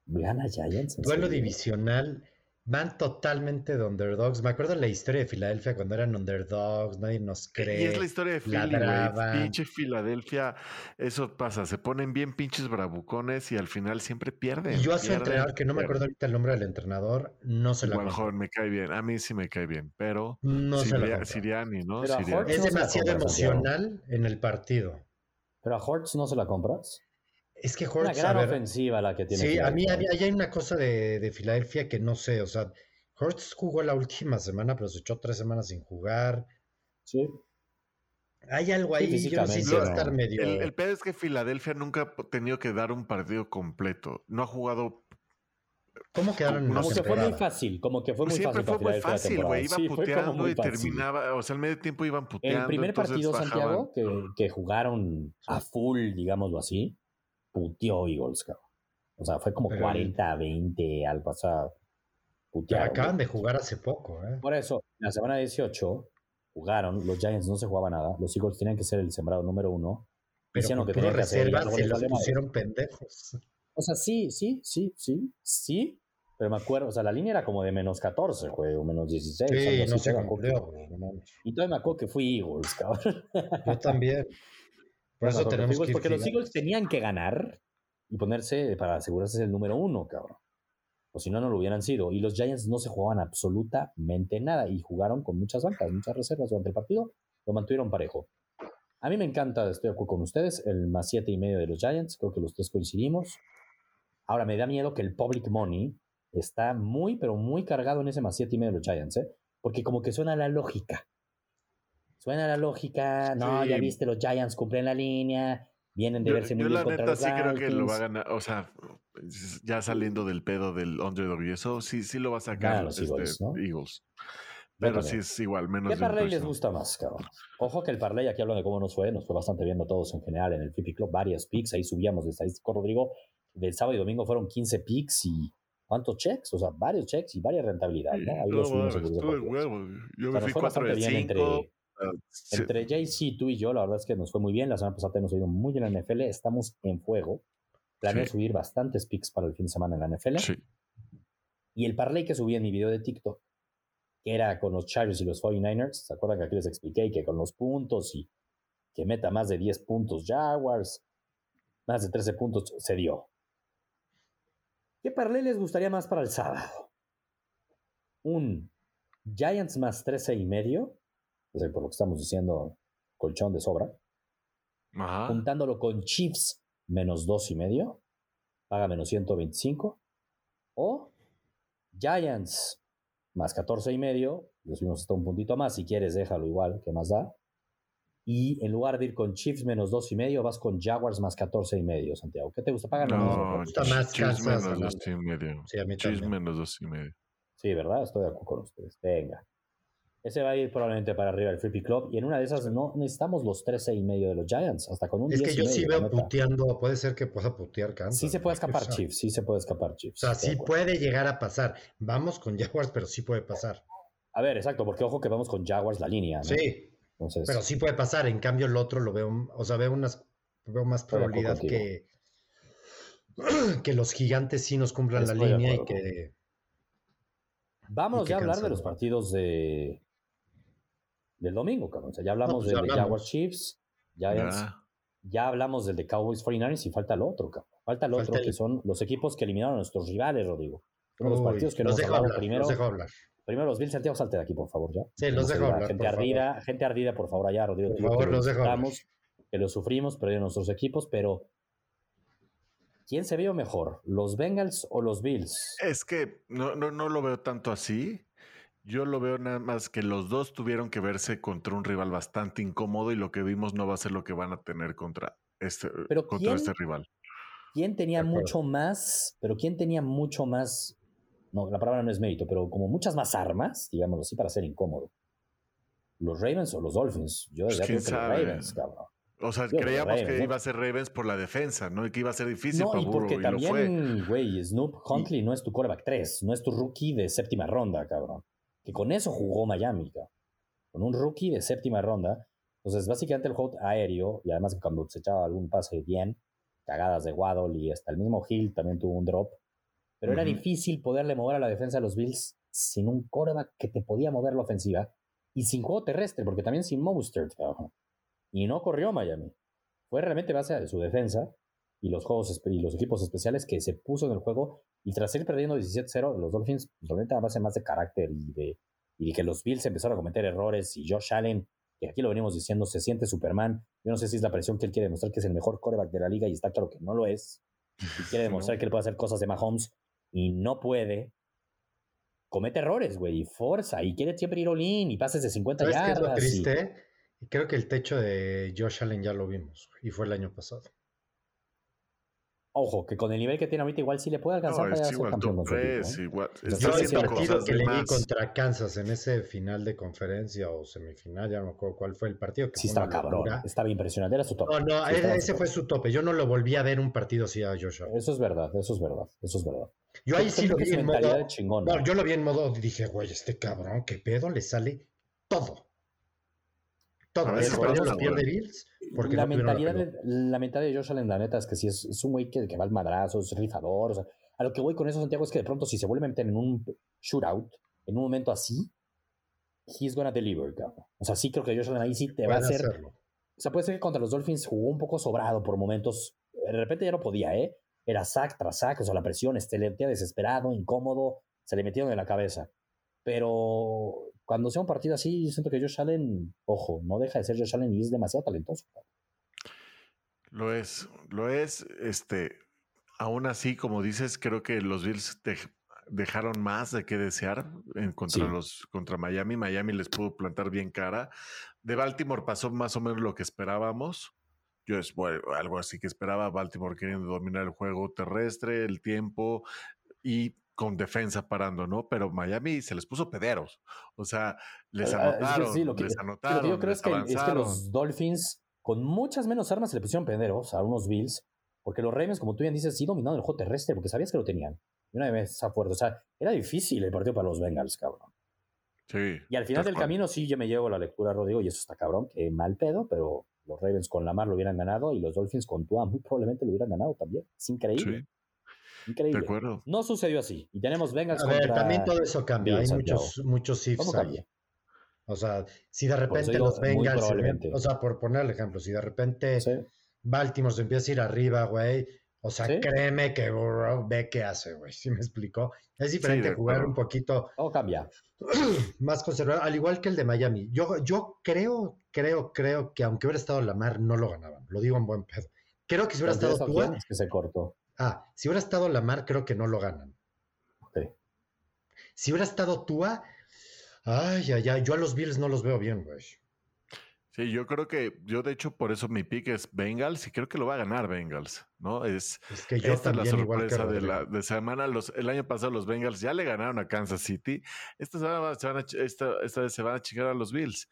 ¿Gana Giants? Duelo divisional van totalmente de underdogs. Me acuerdo la historia de Filadelfia cuando eran underdogs, nadie nos cree. Y es la historia de Philly, güey. Pinche Filadelfia, eso pasa, se ponen bien pinches bravucones y al final siempre pierden. Y yo a su entrenador, que no me acuerdo ahorita el nombre del entrenador, no se la Bueno, joven, me cae bien, a mí sí me cae bien, pero no Siriani, ¿no? Es demasiado emocional en el partido. Pero a Hortz no se la compras. Es que Hortz. Una gran ofensiva la que tiene. Sí, a mí, hay una cosa de, de, Filadelfia que no sé. O sea, Hortz jugó la última semana, pero se echó tres semanas sin jugar. Sí. Hay algo ahí, sí, yo sí estar medio. El, el pedo es que Filadelfia nunca ha tenido que dar un partido completo. No ha jugado ¿Cómo quedaron? Como que fue muy fácil, como que fue muy Siempre fácil. fue muy fácil, güey. Iba puteando y terminaba, o sea, al medio tiempo iban puteando. El primer partido, Santiago, que, que, jugaron a full, digámoslo así, puteó Eagles, cabrón. O sea, fue como 40, 20, algo, o sea, putearon. acaban de jugar hace poco, ¿eh? Por eso, en la semana 18 jugaron, los Giants no se jugaba nada, los Eagles tenían que ser el sembrado número uno. Pero lo que tenían que hacer. Se los pusieron pendejos. O sea, sí, sí, sí, sí, sí. Pero me acuerdo, o sea, la línea era como de menos 14, güey, o menos 16. Sí, no se cumplió, Y todavía me acuerdo que fui Eagles, cabrón. Yo también. Por eso tenemos que Porque los Eagles tenían que ganar y ponerse para asegurarse el número uno, cabrón. O si no, no lo hubieran sido. Y los Giants no se jugaban absolutamente nada y jugaron con muchas bancas, muchas reservas durante el partido. Lo mantuvieron parejo. A mí me encanta, estoy de acuerdo con ustedes, el más siete y medio de los Giants. Creo que los tres coincidimos. Ahora, me da miedo que el public money está muy, pero muy cargado en ese más siete y medio de los Giants, ¿eh? Porque como que suena la lógica. Suena la lógica, no, ya viste, los Giants cumplen la línea, vienen de verse muy yo la neta sí creo que lo va a ganar, o sea, ya saliendo del pedo del underdog y eso, sí, sí lo va a sacar los este, Eagles, Pero sí es igual, menos ¿Qué parlay les gusta más, cabrón? Ojo que el parlay, aquí hablo de cómo nos fue, nos fue bastante bien a todos en general en el Flippy Club, varias picks, ahí subíamos de estadístico, Rodrigo, del sábado y domingo fueron 15 picks y ¿Cuántos checks? O sea, varios checks y varias rentabilidades. ¿no? Ahí no, estuve huevo. Yo me fui 4 de 5. Entre JC, tú y yo, la verdad es que nos fue muy bien. La semana pasada nos ido muy bien en la NFL. Estamos en fuego. Planeo subir bastantes picks para el fin de semana en la NFL. Sí. Y el parlay que subí en mi video de TikTok, que era con los Chargers y los 49ers, ¿se acuerdan que aquí les expliqué que con los puntos y que meta más de 10 puntos Jaguars, más de 13 puntos, se dio. ¿Qué parlay les gustaría más para el sábado? Un Giants más 13 y medio, por lo que estamos diciendo, colchón de sobra. Ajá. Juntándolo con Chiefs menos 2 y medio, paga menos 125. O Giants más 14 y medio, lo subimos hasta un puntito más, si quieres déjalo igual, que más da. Y en lugar de ir con Chiefs menos 2 y medio, vas con Jaguars más 14 y medio, Santiago. ¿Qué te gusta? Pagan No, más Chiefs Kansas, menos ¿no? dos y medio. Sí, a mí Chiefs también. menos dos y medio. Sí, ¿verdad? Estoy de acuerdo con ustedes. Venga. Ese va a ir probablemente para arriba del Free Club. Y en una de esas no necesitamos los 13 y medio de los Giants, hasta con un Es 10 que y yo medio, sí veo puteando, puede ser que pueda putear Kansas. Sí se puede escapar o sea, Chiefs, sí se puede escapar Chiefs. O sea, sí puede llegar a pasar. Vamos con Jaguars, pero sí puede pasar. A ver, exacto, porque ojo que vamos con Jaguars la línea. ¿no? Sí, Entonces, pero sí puede pasar. En cambio, el otro lo veo, o sea, veo unas, veo más probabilidad que, que los gigantes sí nos cumplan la Estoy línea y que vámonos y ya a hablar de los partidos de del domingo, cabrón. O sea, ya hablamos pues del de. Jaguars Chiefs, Giants, Ya. ya hablamos del de Cowboys 49ers y falta el otro, cabrón. Falta el Falta otro, el- que son los equipos que eliminaron a nuestros rivales, Rodrigo. Son los partidos que no los nos dejo hablar, primero. los dejo hablar. Primero los Bills, Santiago, salte de aquí, por favor, ya. Sí, los No dejo hablar, Gente favor. ardida, gente ardida, por favor, allá, Rodrigo. Por favor, que lo los dejo hablar. disfrutamos, que lo sufrimos, perdieron nuestros equipos, pero ¿quién se vio mejor? ¿Los Bengals o los Bills? Es que no, no, no lo veo tanto así. Yo lo veo nada más que los dos tuvieron que verse contra un rival bastante incómodo y lo que vimos no va a ser lo que van a tener contra este, Pero contra ¿quién? este rival. ¿Quién tenía mucho más? Pero ¿quién tenía mucho más? No, la palabra no es mérito, pero como muchas más armas, digámoslo así, para ser incómodo. ¿Los Ravens o los Dolphins? Yo Pues, quién que los sabe. Ravens, cabrón. O sea, Yo, creíamos Ravens, que ¿no? iba a ser Ravens por la defensa, ¿no? Y que iba a ser difícil No, para y porque también, güey, Snoop Huntley no es tu quarterback 3, no es tu rookie de séptima ronda, cabrón. Que con eso jugó Miami. Con un rookie de séptima ronda. Entonces, básicamente el juego aéreo, y además que cuando se echaba algún pase bien, cagadas de Waddle y hasta el mismo Hill también tuvo un drop. Pero era difícil poderle mover a la defensa de los Bills sin un quarterback que te podía mover la ofensiva y sin juego terrestre, porque también sin Mostert. Y no corrió Miami. Fue realmente base de su defensa y los juegos y los equipos especiales que se puso en el juego y tras ir perdiendo 17-0 los Dolphins pues, realmente a base más de carácter y de, y de que los Bills empezaron a cometer errores y Josh Allen que aquí lo venimos diciendo se siente Superman yo no sé si es la presión que él quiere demostrar que es el mejor quarterback de la liga y está claro que no lo es y quiere demostrar No. que él puede hacer cosas de Mahomes y no puede comete errores güey y forza y quiere siempre ir all in y pases de 50 ¿Sabes qué es lo yardas triste? Y creo que el techo de Josh Allen ya lo vimos. Y fue el año pasado. Ojo que con el nivel que tiene ahorita igual sí le puede alcanzar No, para ser campeón top con su equipo, 3, ¿eh? igual. Yo Está que el partido que le vi más. contra Kansas en ese final de conferencia o semifinal, ya no me acuerdo cuál fue el partido. Que Sí, estaba cabrón. Estaba impresionante. Era su top. No, no, Sí, su ese fue su tope. Yo no lo volví a ver un partido así a Josh Allen. Eso es verdad, eso es verdad, eso es verdad. Yo ahí sí lo vi en modo. chingón. No, yo lo vi en modo. Dije, güey, este cabrón, qué pedo, le sale todo. Todo. A veces Ese partido pasa, lo pierde. Bills. Porque la, no la mentalidad pelota. de, la mentalidad de Josh Allen, la neta, es que sí es, es un güey que, que va al madrazo, es rifador. O sea, a lo que voy con eso, Santiago, es que de pronto si se vuelve a meter en un shootout, en un momento así, he's gonna deliver, cabrón. O sea, sí creo que Josh Allen ahí sí te va a hacer. hacerlo. O sea, puede ser que contra los Dolphins jugó un poco sobrado por momentos. De repente ya no podía, ¿eh? Era sack tras sack, o sea, la presión, este, le desesperado, incómodo, se le metieron en la cabeza. Pero cuando sea un partido así, yo siento que Josh Allen, ojo, no deja de ser Josh Allen y es demasiado talentoso. Lo es, lo es. Este, aún así, como dices, creo que los Bills dej- dejaron más de qué desear en contra Sí. los contra Miami. Miami les pudo plantar bien cara. De Baltimore pasó más o menos lo que esperábamos. Yo es bueno, algo así que esperaba Baltimore queriendo dominar el juego terrestre, el tiempo y con defensa parando, ¿no? Pero Miami se les puso pederos. O sea, les Ah, que anotaron, sí, lo que- les Sí, lo anotaron. que yo creo es que, es que los Dolphins, con muchas menos armas, se le pusieron penderos a unos Bills, porque los Ravens, como tú bien dices, sí dominaron el juego terrestre, porque sabías que lo tenían. Y una vez a fuerte. O sea, era difícil el partido para los Bengals, cabrón. Sí. Y al final del camino sí yo me llevo la lectura, Rodrigo, y eso está cabrón, que mal pedo, pero Los Ravens con Lamar lo hubieran ganado y los Dolphins con Tua muy probablemente lo hubieran ganado también. Es increíble. Increíble. De acuerdo. No sucedió así. Y tenemos Bengals A ver, también todo eso cambia. Hay muchos, muchos ifs ahí. O sea, si de repente los Bengals, o sea, por poner el ejemplo, si de repente Baltimore se empieza a ir arriba, güey, o sea, créeme que ve qué hace, güey. ¿Sí me explicó? Es diferente jugar un poquito. O cambia. Más conservador, al igual que el de Miami. Yo, yo creo, creo, creo que aunque hubiera estado Lamar, no lo ganaban. Lo digo en buen pedo. Creo que si hubiera estado Tua. Es que se cortó. Ah, si hubiera estado Lamar, creo que no lo ganan. Sí. Si hubiera estado Tua, ay, ay, ay, yo a los Bills no los veo bien, güey. Sí, yo creo que, yo de hecho por eso mi pick es Bengals y creo que lo va a ganar Bengals, ¿no? Es, que yo esta la sorpresa de la de semana. Los, el año pasado los Bengals ya le ganaron a Kansas City. Esta semana se van a, esta, esta vez se van a chingar a los Bills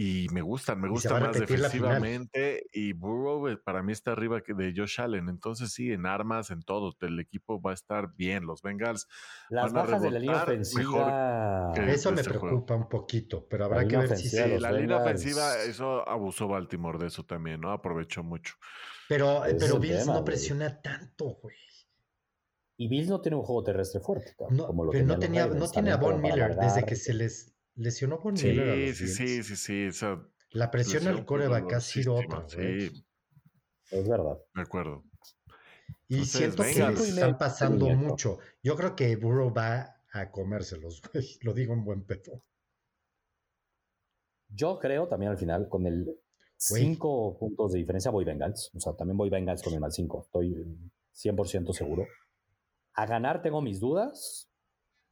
y me gustan, me gusta más defensivamente y Burrow eh, para mí está arriba que de Josh Allen, entonces sí, en armas, en todo, el equipo va a estar bien, los Bengals las bajas de la línea ofensiva eso me preocupa un poquito, pero habrá que ver si la línea ofensiva eso abusó Baltimore de eso también, ¿no? Aprovechó mucho. Pero pero Bills no presiona tanto, güey. Y Bills no tiene un juego terrestre fuerte, no, como lo pero no tenía no tiene a Von Miller desde que se les Lesionó con sí, Sí, sí, sí, sí, sí. la presión al coreback ha sido otra. Sí. Es verdad. De acuerdo. Y siento que están pasando mucho. Yo creo que Burrow va a comérselos, güey. Lo digo en buen peto. Yo creo también al final, con el 5 puntos de diferencia, voy Bengals. O sea, también voy Bengals con el mal 5. Estoy 100% seguro. A ganar tengo mis dudas,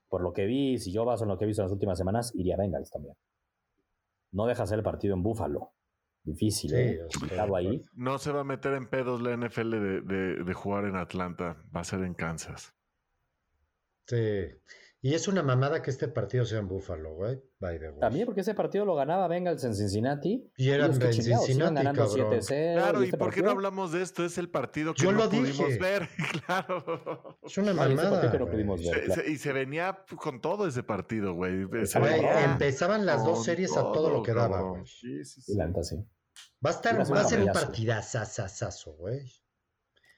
por lo que vi, si yo baso en lo que he visto en las últimas semanas, iría a Bengals también. No deja ser el partido en Búfalo. Difícil, ¿eh? ahí. No se va a meter en pedos la NFL de, de jugar en Atlanta. Va a ser en Kansas. Sí. Y es una mamada que este partido sea en Búfalo, güey. También porque ese partido lo ganaba Bengals en Cincinnati. Y eran en Cincinnati, ganando 7 Claro, ¿y, este por qué no hablamos de esto? Es el partido que no pudimos ver. claro. Es una mamada. Que no pudimos ver, y se venía con todo ese partido, güey. empezaban las dos series a todo lo que daba, güey. Sí, sí, sí. Va a estar, va a ser un partidazazazazo, güey.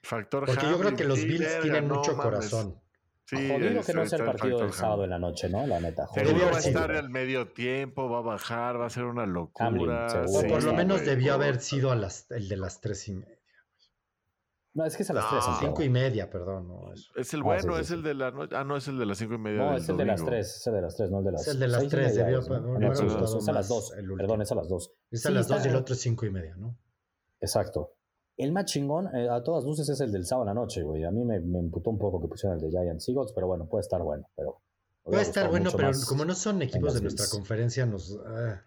Factor Porque yo creo que los Bills tienen mucho corazón. Sí, Jodido que no sea el partido del sábado en la noche, ¿no? La neta. Seguro va a estar al medio tiempo, va a bajar, va a ser una locura. o por lo menos debió haber sido a las, el de las tres y media. No, es que es a las tres. Cinco y media, perdón. No, Es el ah, bueno, es el de la noche. Ah, no, es el de las cinco y media. No, es el de las tres, es el de las tres, no el de las Es el de las tres, debió. Es, a las dos. Perdón, es a las dos. Es a las dos y el otro es cinco y media, ¿no? Exacto. El más chingón, eh, a todas luces, es el del sábado a la noche, güey. A mí me, me emputó un poco que pusieran el de Giants Eagles, pero bueno, puede estar bueno. Pero puede estar bueno, pero como no son equipos de nuestra conferencia, nos. Ah.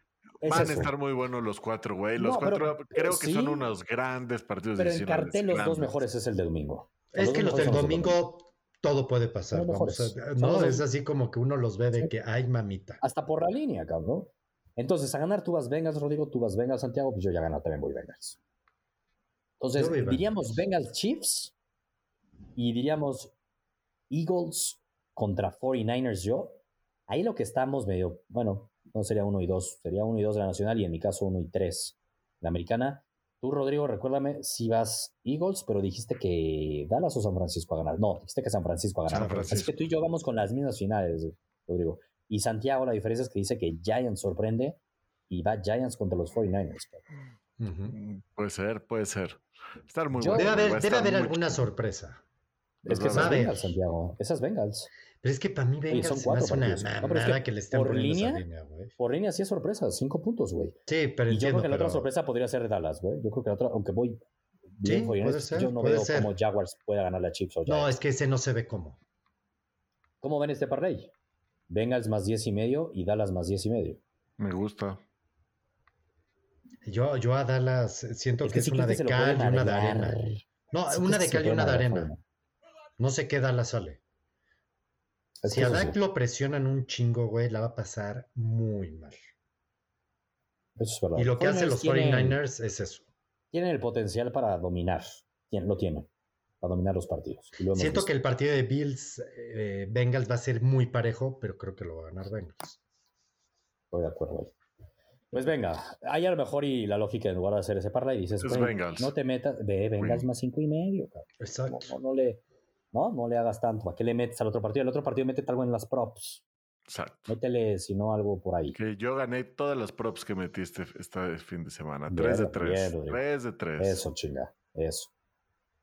Van a estar muy buenos los cuatro, güey. Los cuatro creo que son unos grandes partidos. Pero en cartel los dos mejores es el de domingo. es que los del domingo todo puede pasar. no, es así como que uno los ve de que hay mamita. Hasta por la línea, cabrón. Entonces, a ganar tú vas vengas, Rodrigo, tú vas vengas, Santiago, pues yo ya gano también voy vengas. Entonces, diríamos Bengals Chiefs y diríamos Eagles contra 49ers yo. Ahí lo que estamos medio, bueno, no sería uno y dos, sería uno y dos de la nacional y en mi caso uno y tres la americana. Tú, Rodrigo, recuérdame si vas Eagles, pero dijiste que Dallas o San Francisco a ganar. No, dijiste que San Francisco a ganar. Así que tú y yo vamos con las mismas finales, Rodrigo. Y Santiago, la diferencia es que dice que Giants sorprende y va Giants contra los 49ers. Puede ser, puede ser. Estar muy Debe haber, debe haber alguna sorpresa. Es que esas Bengals, Santiago. Esas Bengals. Pero es que para mí Bengals son cuatro es una no, que, le estén por línea, línea Por línea sí es sorpresa, cinco puntos, güey. Sí, pero y yo creo que la otra sorpresa podría ser Dallas, güey. Yo creo que la otra, aunque voy bien, sí, puede ser, yo no veo cómo Jaguars pueda ganar la Chiefs o No, es que ese no se ve cómo. ¿Cómo ven este parlay? Bengals más diez y medio y Dallas más diez y medio. Me gusta. Yo, yo a Dallas siento que, es una de cal y una de arena. No, una de cal y una de arena. No sé qué Dallas sale. si a Dak lo presionan un chingo, güey, la va a pasar muy mal. Eso es verdad. Y lo que hacen los 49ers es eso. Tienen el potencial para dominar. Lo tienen. Para dominar los partidos. Siento que el partido de Bills eh, Bengals va a ser muy parejo, pero creo que lo va a ganar Bengals. Estoy de acuerdo. Pues venga, hay a lo mejor y la lógica en lugar de hacer ese parla y dices, Es Bengals. no te metas, ve, Bengals Win. más cinco y medio, cabrón. Exacto. No, no, no le, no, no le hagas tanto. ¿Para qué le metes al otro partido? El otro partido métete algo en las props. Exacto. Métele, si no, algo por ahí. Que yo gané todas las props que metí este, fin de semana. Bien, 3 de bien, 3. Rodrigo. 3 de 3. Eso, chinga. Eso.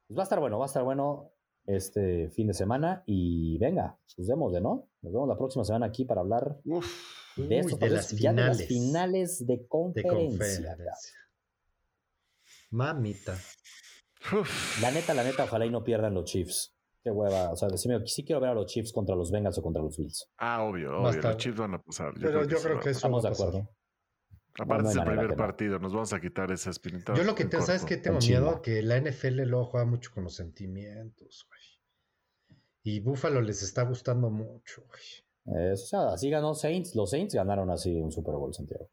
Pues va a estar bueno, va a estar bueno este fin de semana. Y venga, pues démosle, ¿no? Nos vemos la próxima semana aquí para hablar Uf. De Uy, estos de las ya de las finales. finales de De conferencia. conferencia. Mamita. Uf. La neta, la neta, ojalá y no pierdan los Chiefs. Qué hueva. O sea, sí, me- sí quiero ver a los Chiefs contra los Bengals o contra los Bills. Ah, obvio, obvio. Los chips van a pasar. Pero yo creo que eso Estamos va de a pasar. acuerdo. Aparte no es el primer partido. Nos vamos a quitar esa espinita. Yo lo que te, ¿sabes que tengo en miedo? Que la NFL luego juega mucho con los sentimientos, güey. Y Buffalo les está gustando mucho, güey. Eh, o sea, así ganó Saints. Los Saints ganaron así un Super Bowl, Santiago.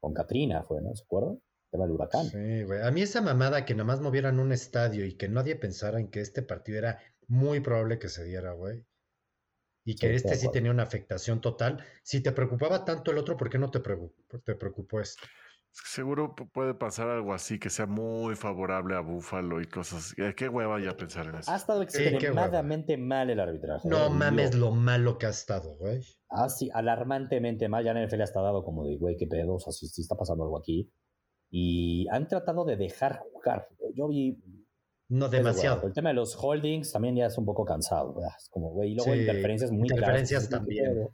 Con Katrina fue, ¿no? ¿Se acuerdan? El tema del huracán. Sí, güey. A mí esa mamada que nada más movieran un estadio y que nadie pensara en que este partido era muy probable que se diera, güey. Y que Sí, este sí tenía una afectación total. Si te preocupaba tanto el otro, ¿por qué no te preocupó, te preocupó este? Seguro pu- puede pasar algo así que sea muy favorable a Buffalo y cosas. Eh, Qué hueva ya pensar en eso. Ha estado Sí, extremadamente mal el arbitraje. No eh, mames lo malo que ha estado, güey. Así, alarmantemente mal. Ya en el NFL está dado como de, güey, qué pedo. O sea, sí, sí está pasando algo aquí. Y han tratado de dejar jugar. Yo vi. No es de demasiado. El tema de los holdings también ya es un poco cansado. ¿verdad? Es como, güey, y luego Sí, interferencias muy interferencias claras. ¿qué también.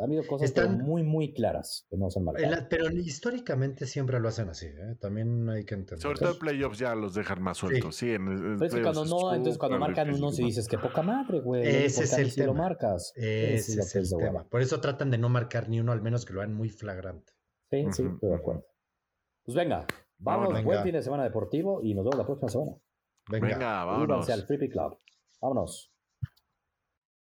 Ha habido cosas Están- muy, muy claras que no se han En marcado. la- pero históricamente siempre lo hacen así, ¿eh? También hay que entender. Sobre todo en playoffs ya los dejan más sueltos. Sí, en, en Pero es que playoffs cuando no, es entonces cuando marcan difícil, unos y ¿no? dices que poca madre, güey. Ese es ¿por qué el si lo tema. marcas. Ese es el tema. Por eso tratan de no marcar ni uno, al menos que lo hagan muy flagrante. Sí, sí, estoy de acuerdo. Pues venga, vamos, Vámonos. buen fin de semana deportivo y nos vemos la próxima semana. Venga. Venga, vámonos. al Free Club. Vámonos.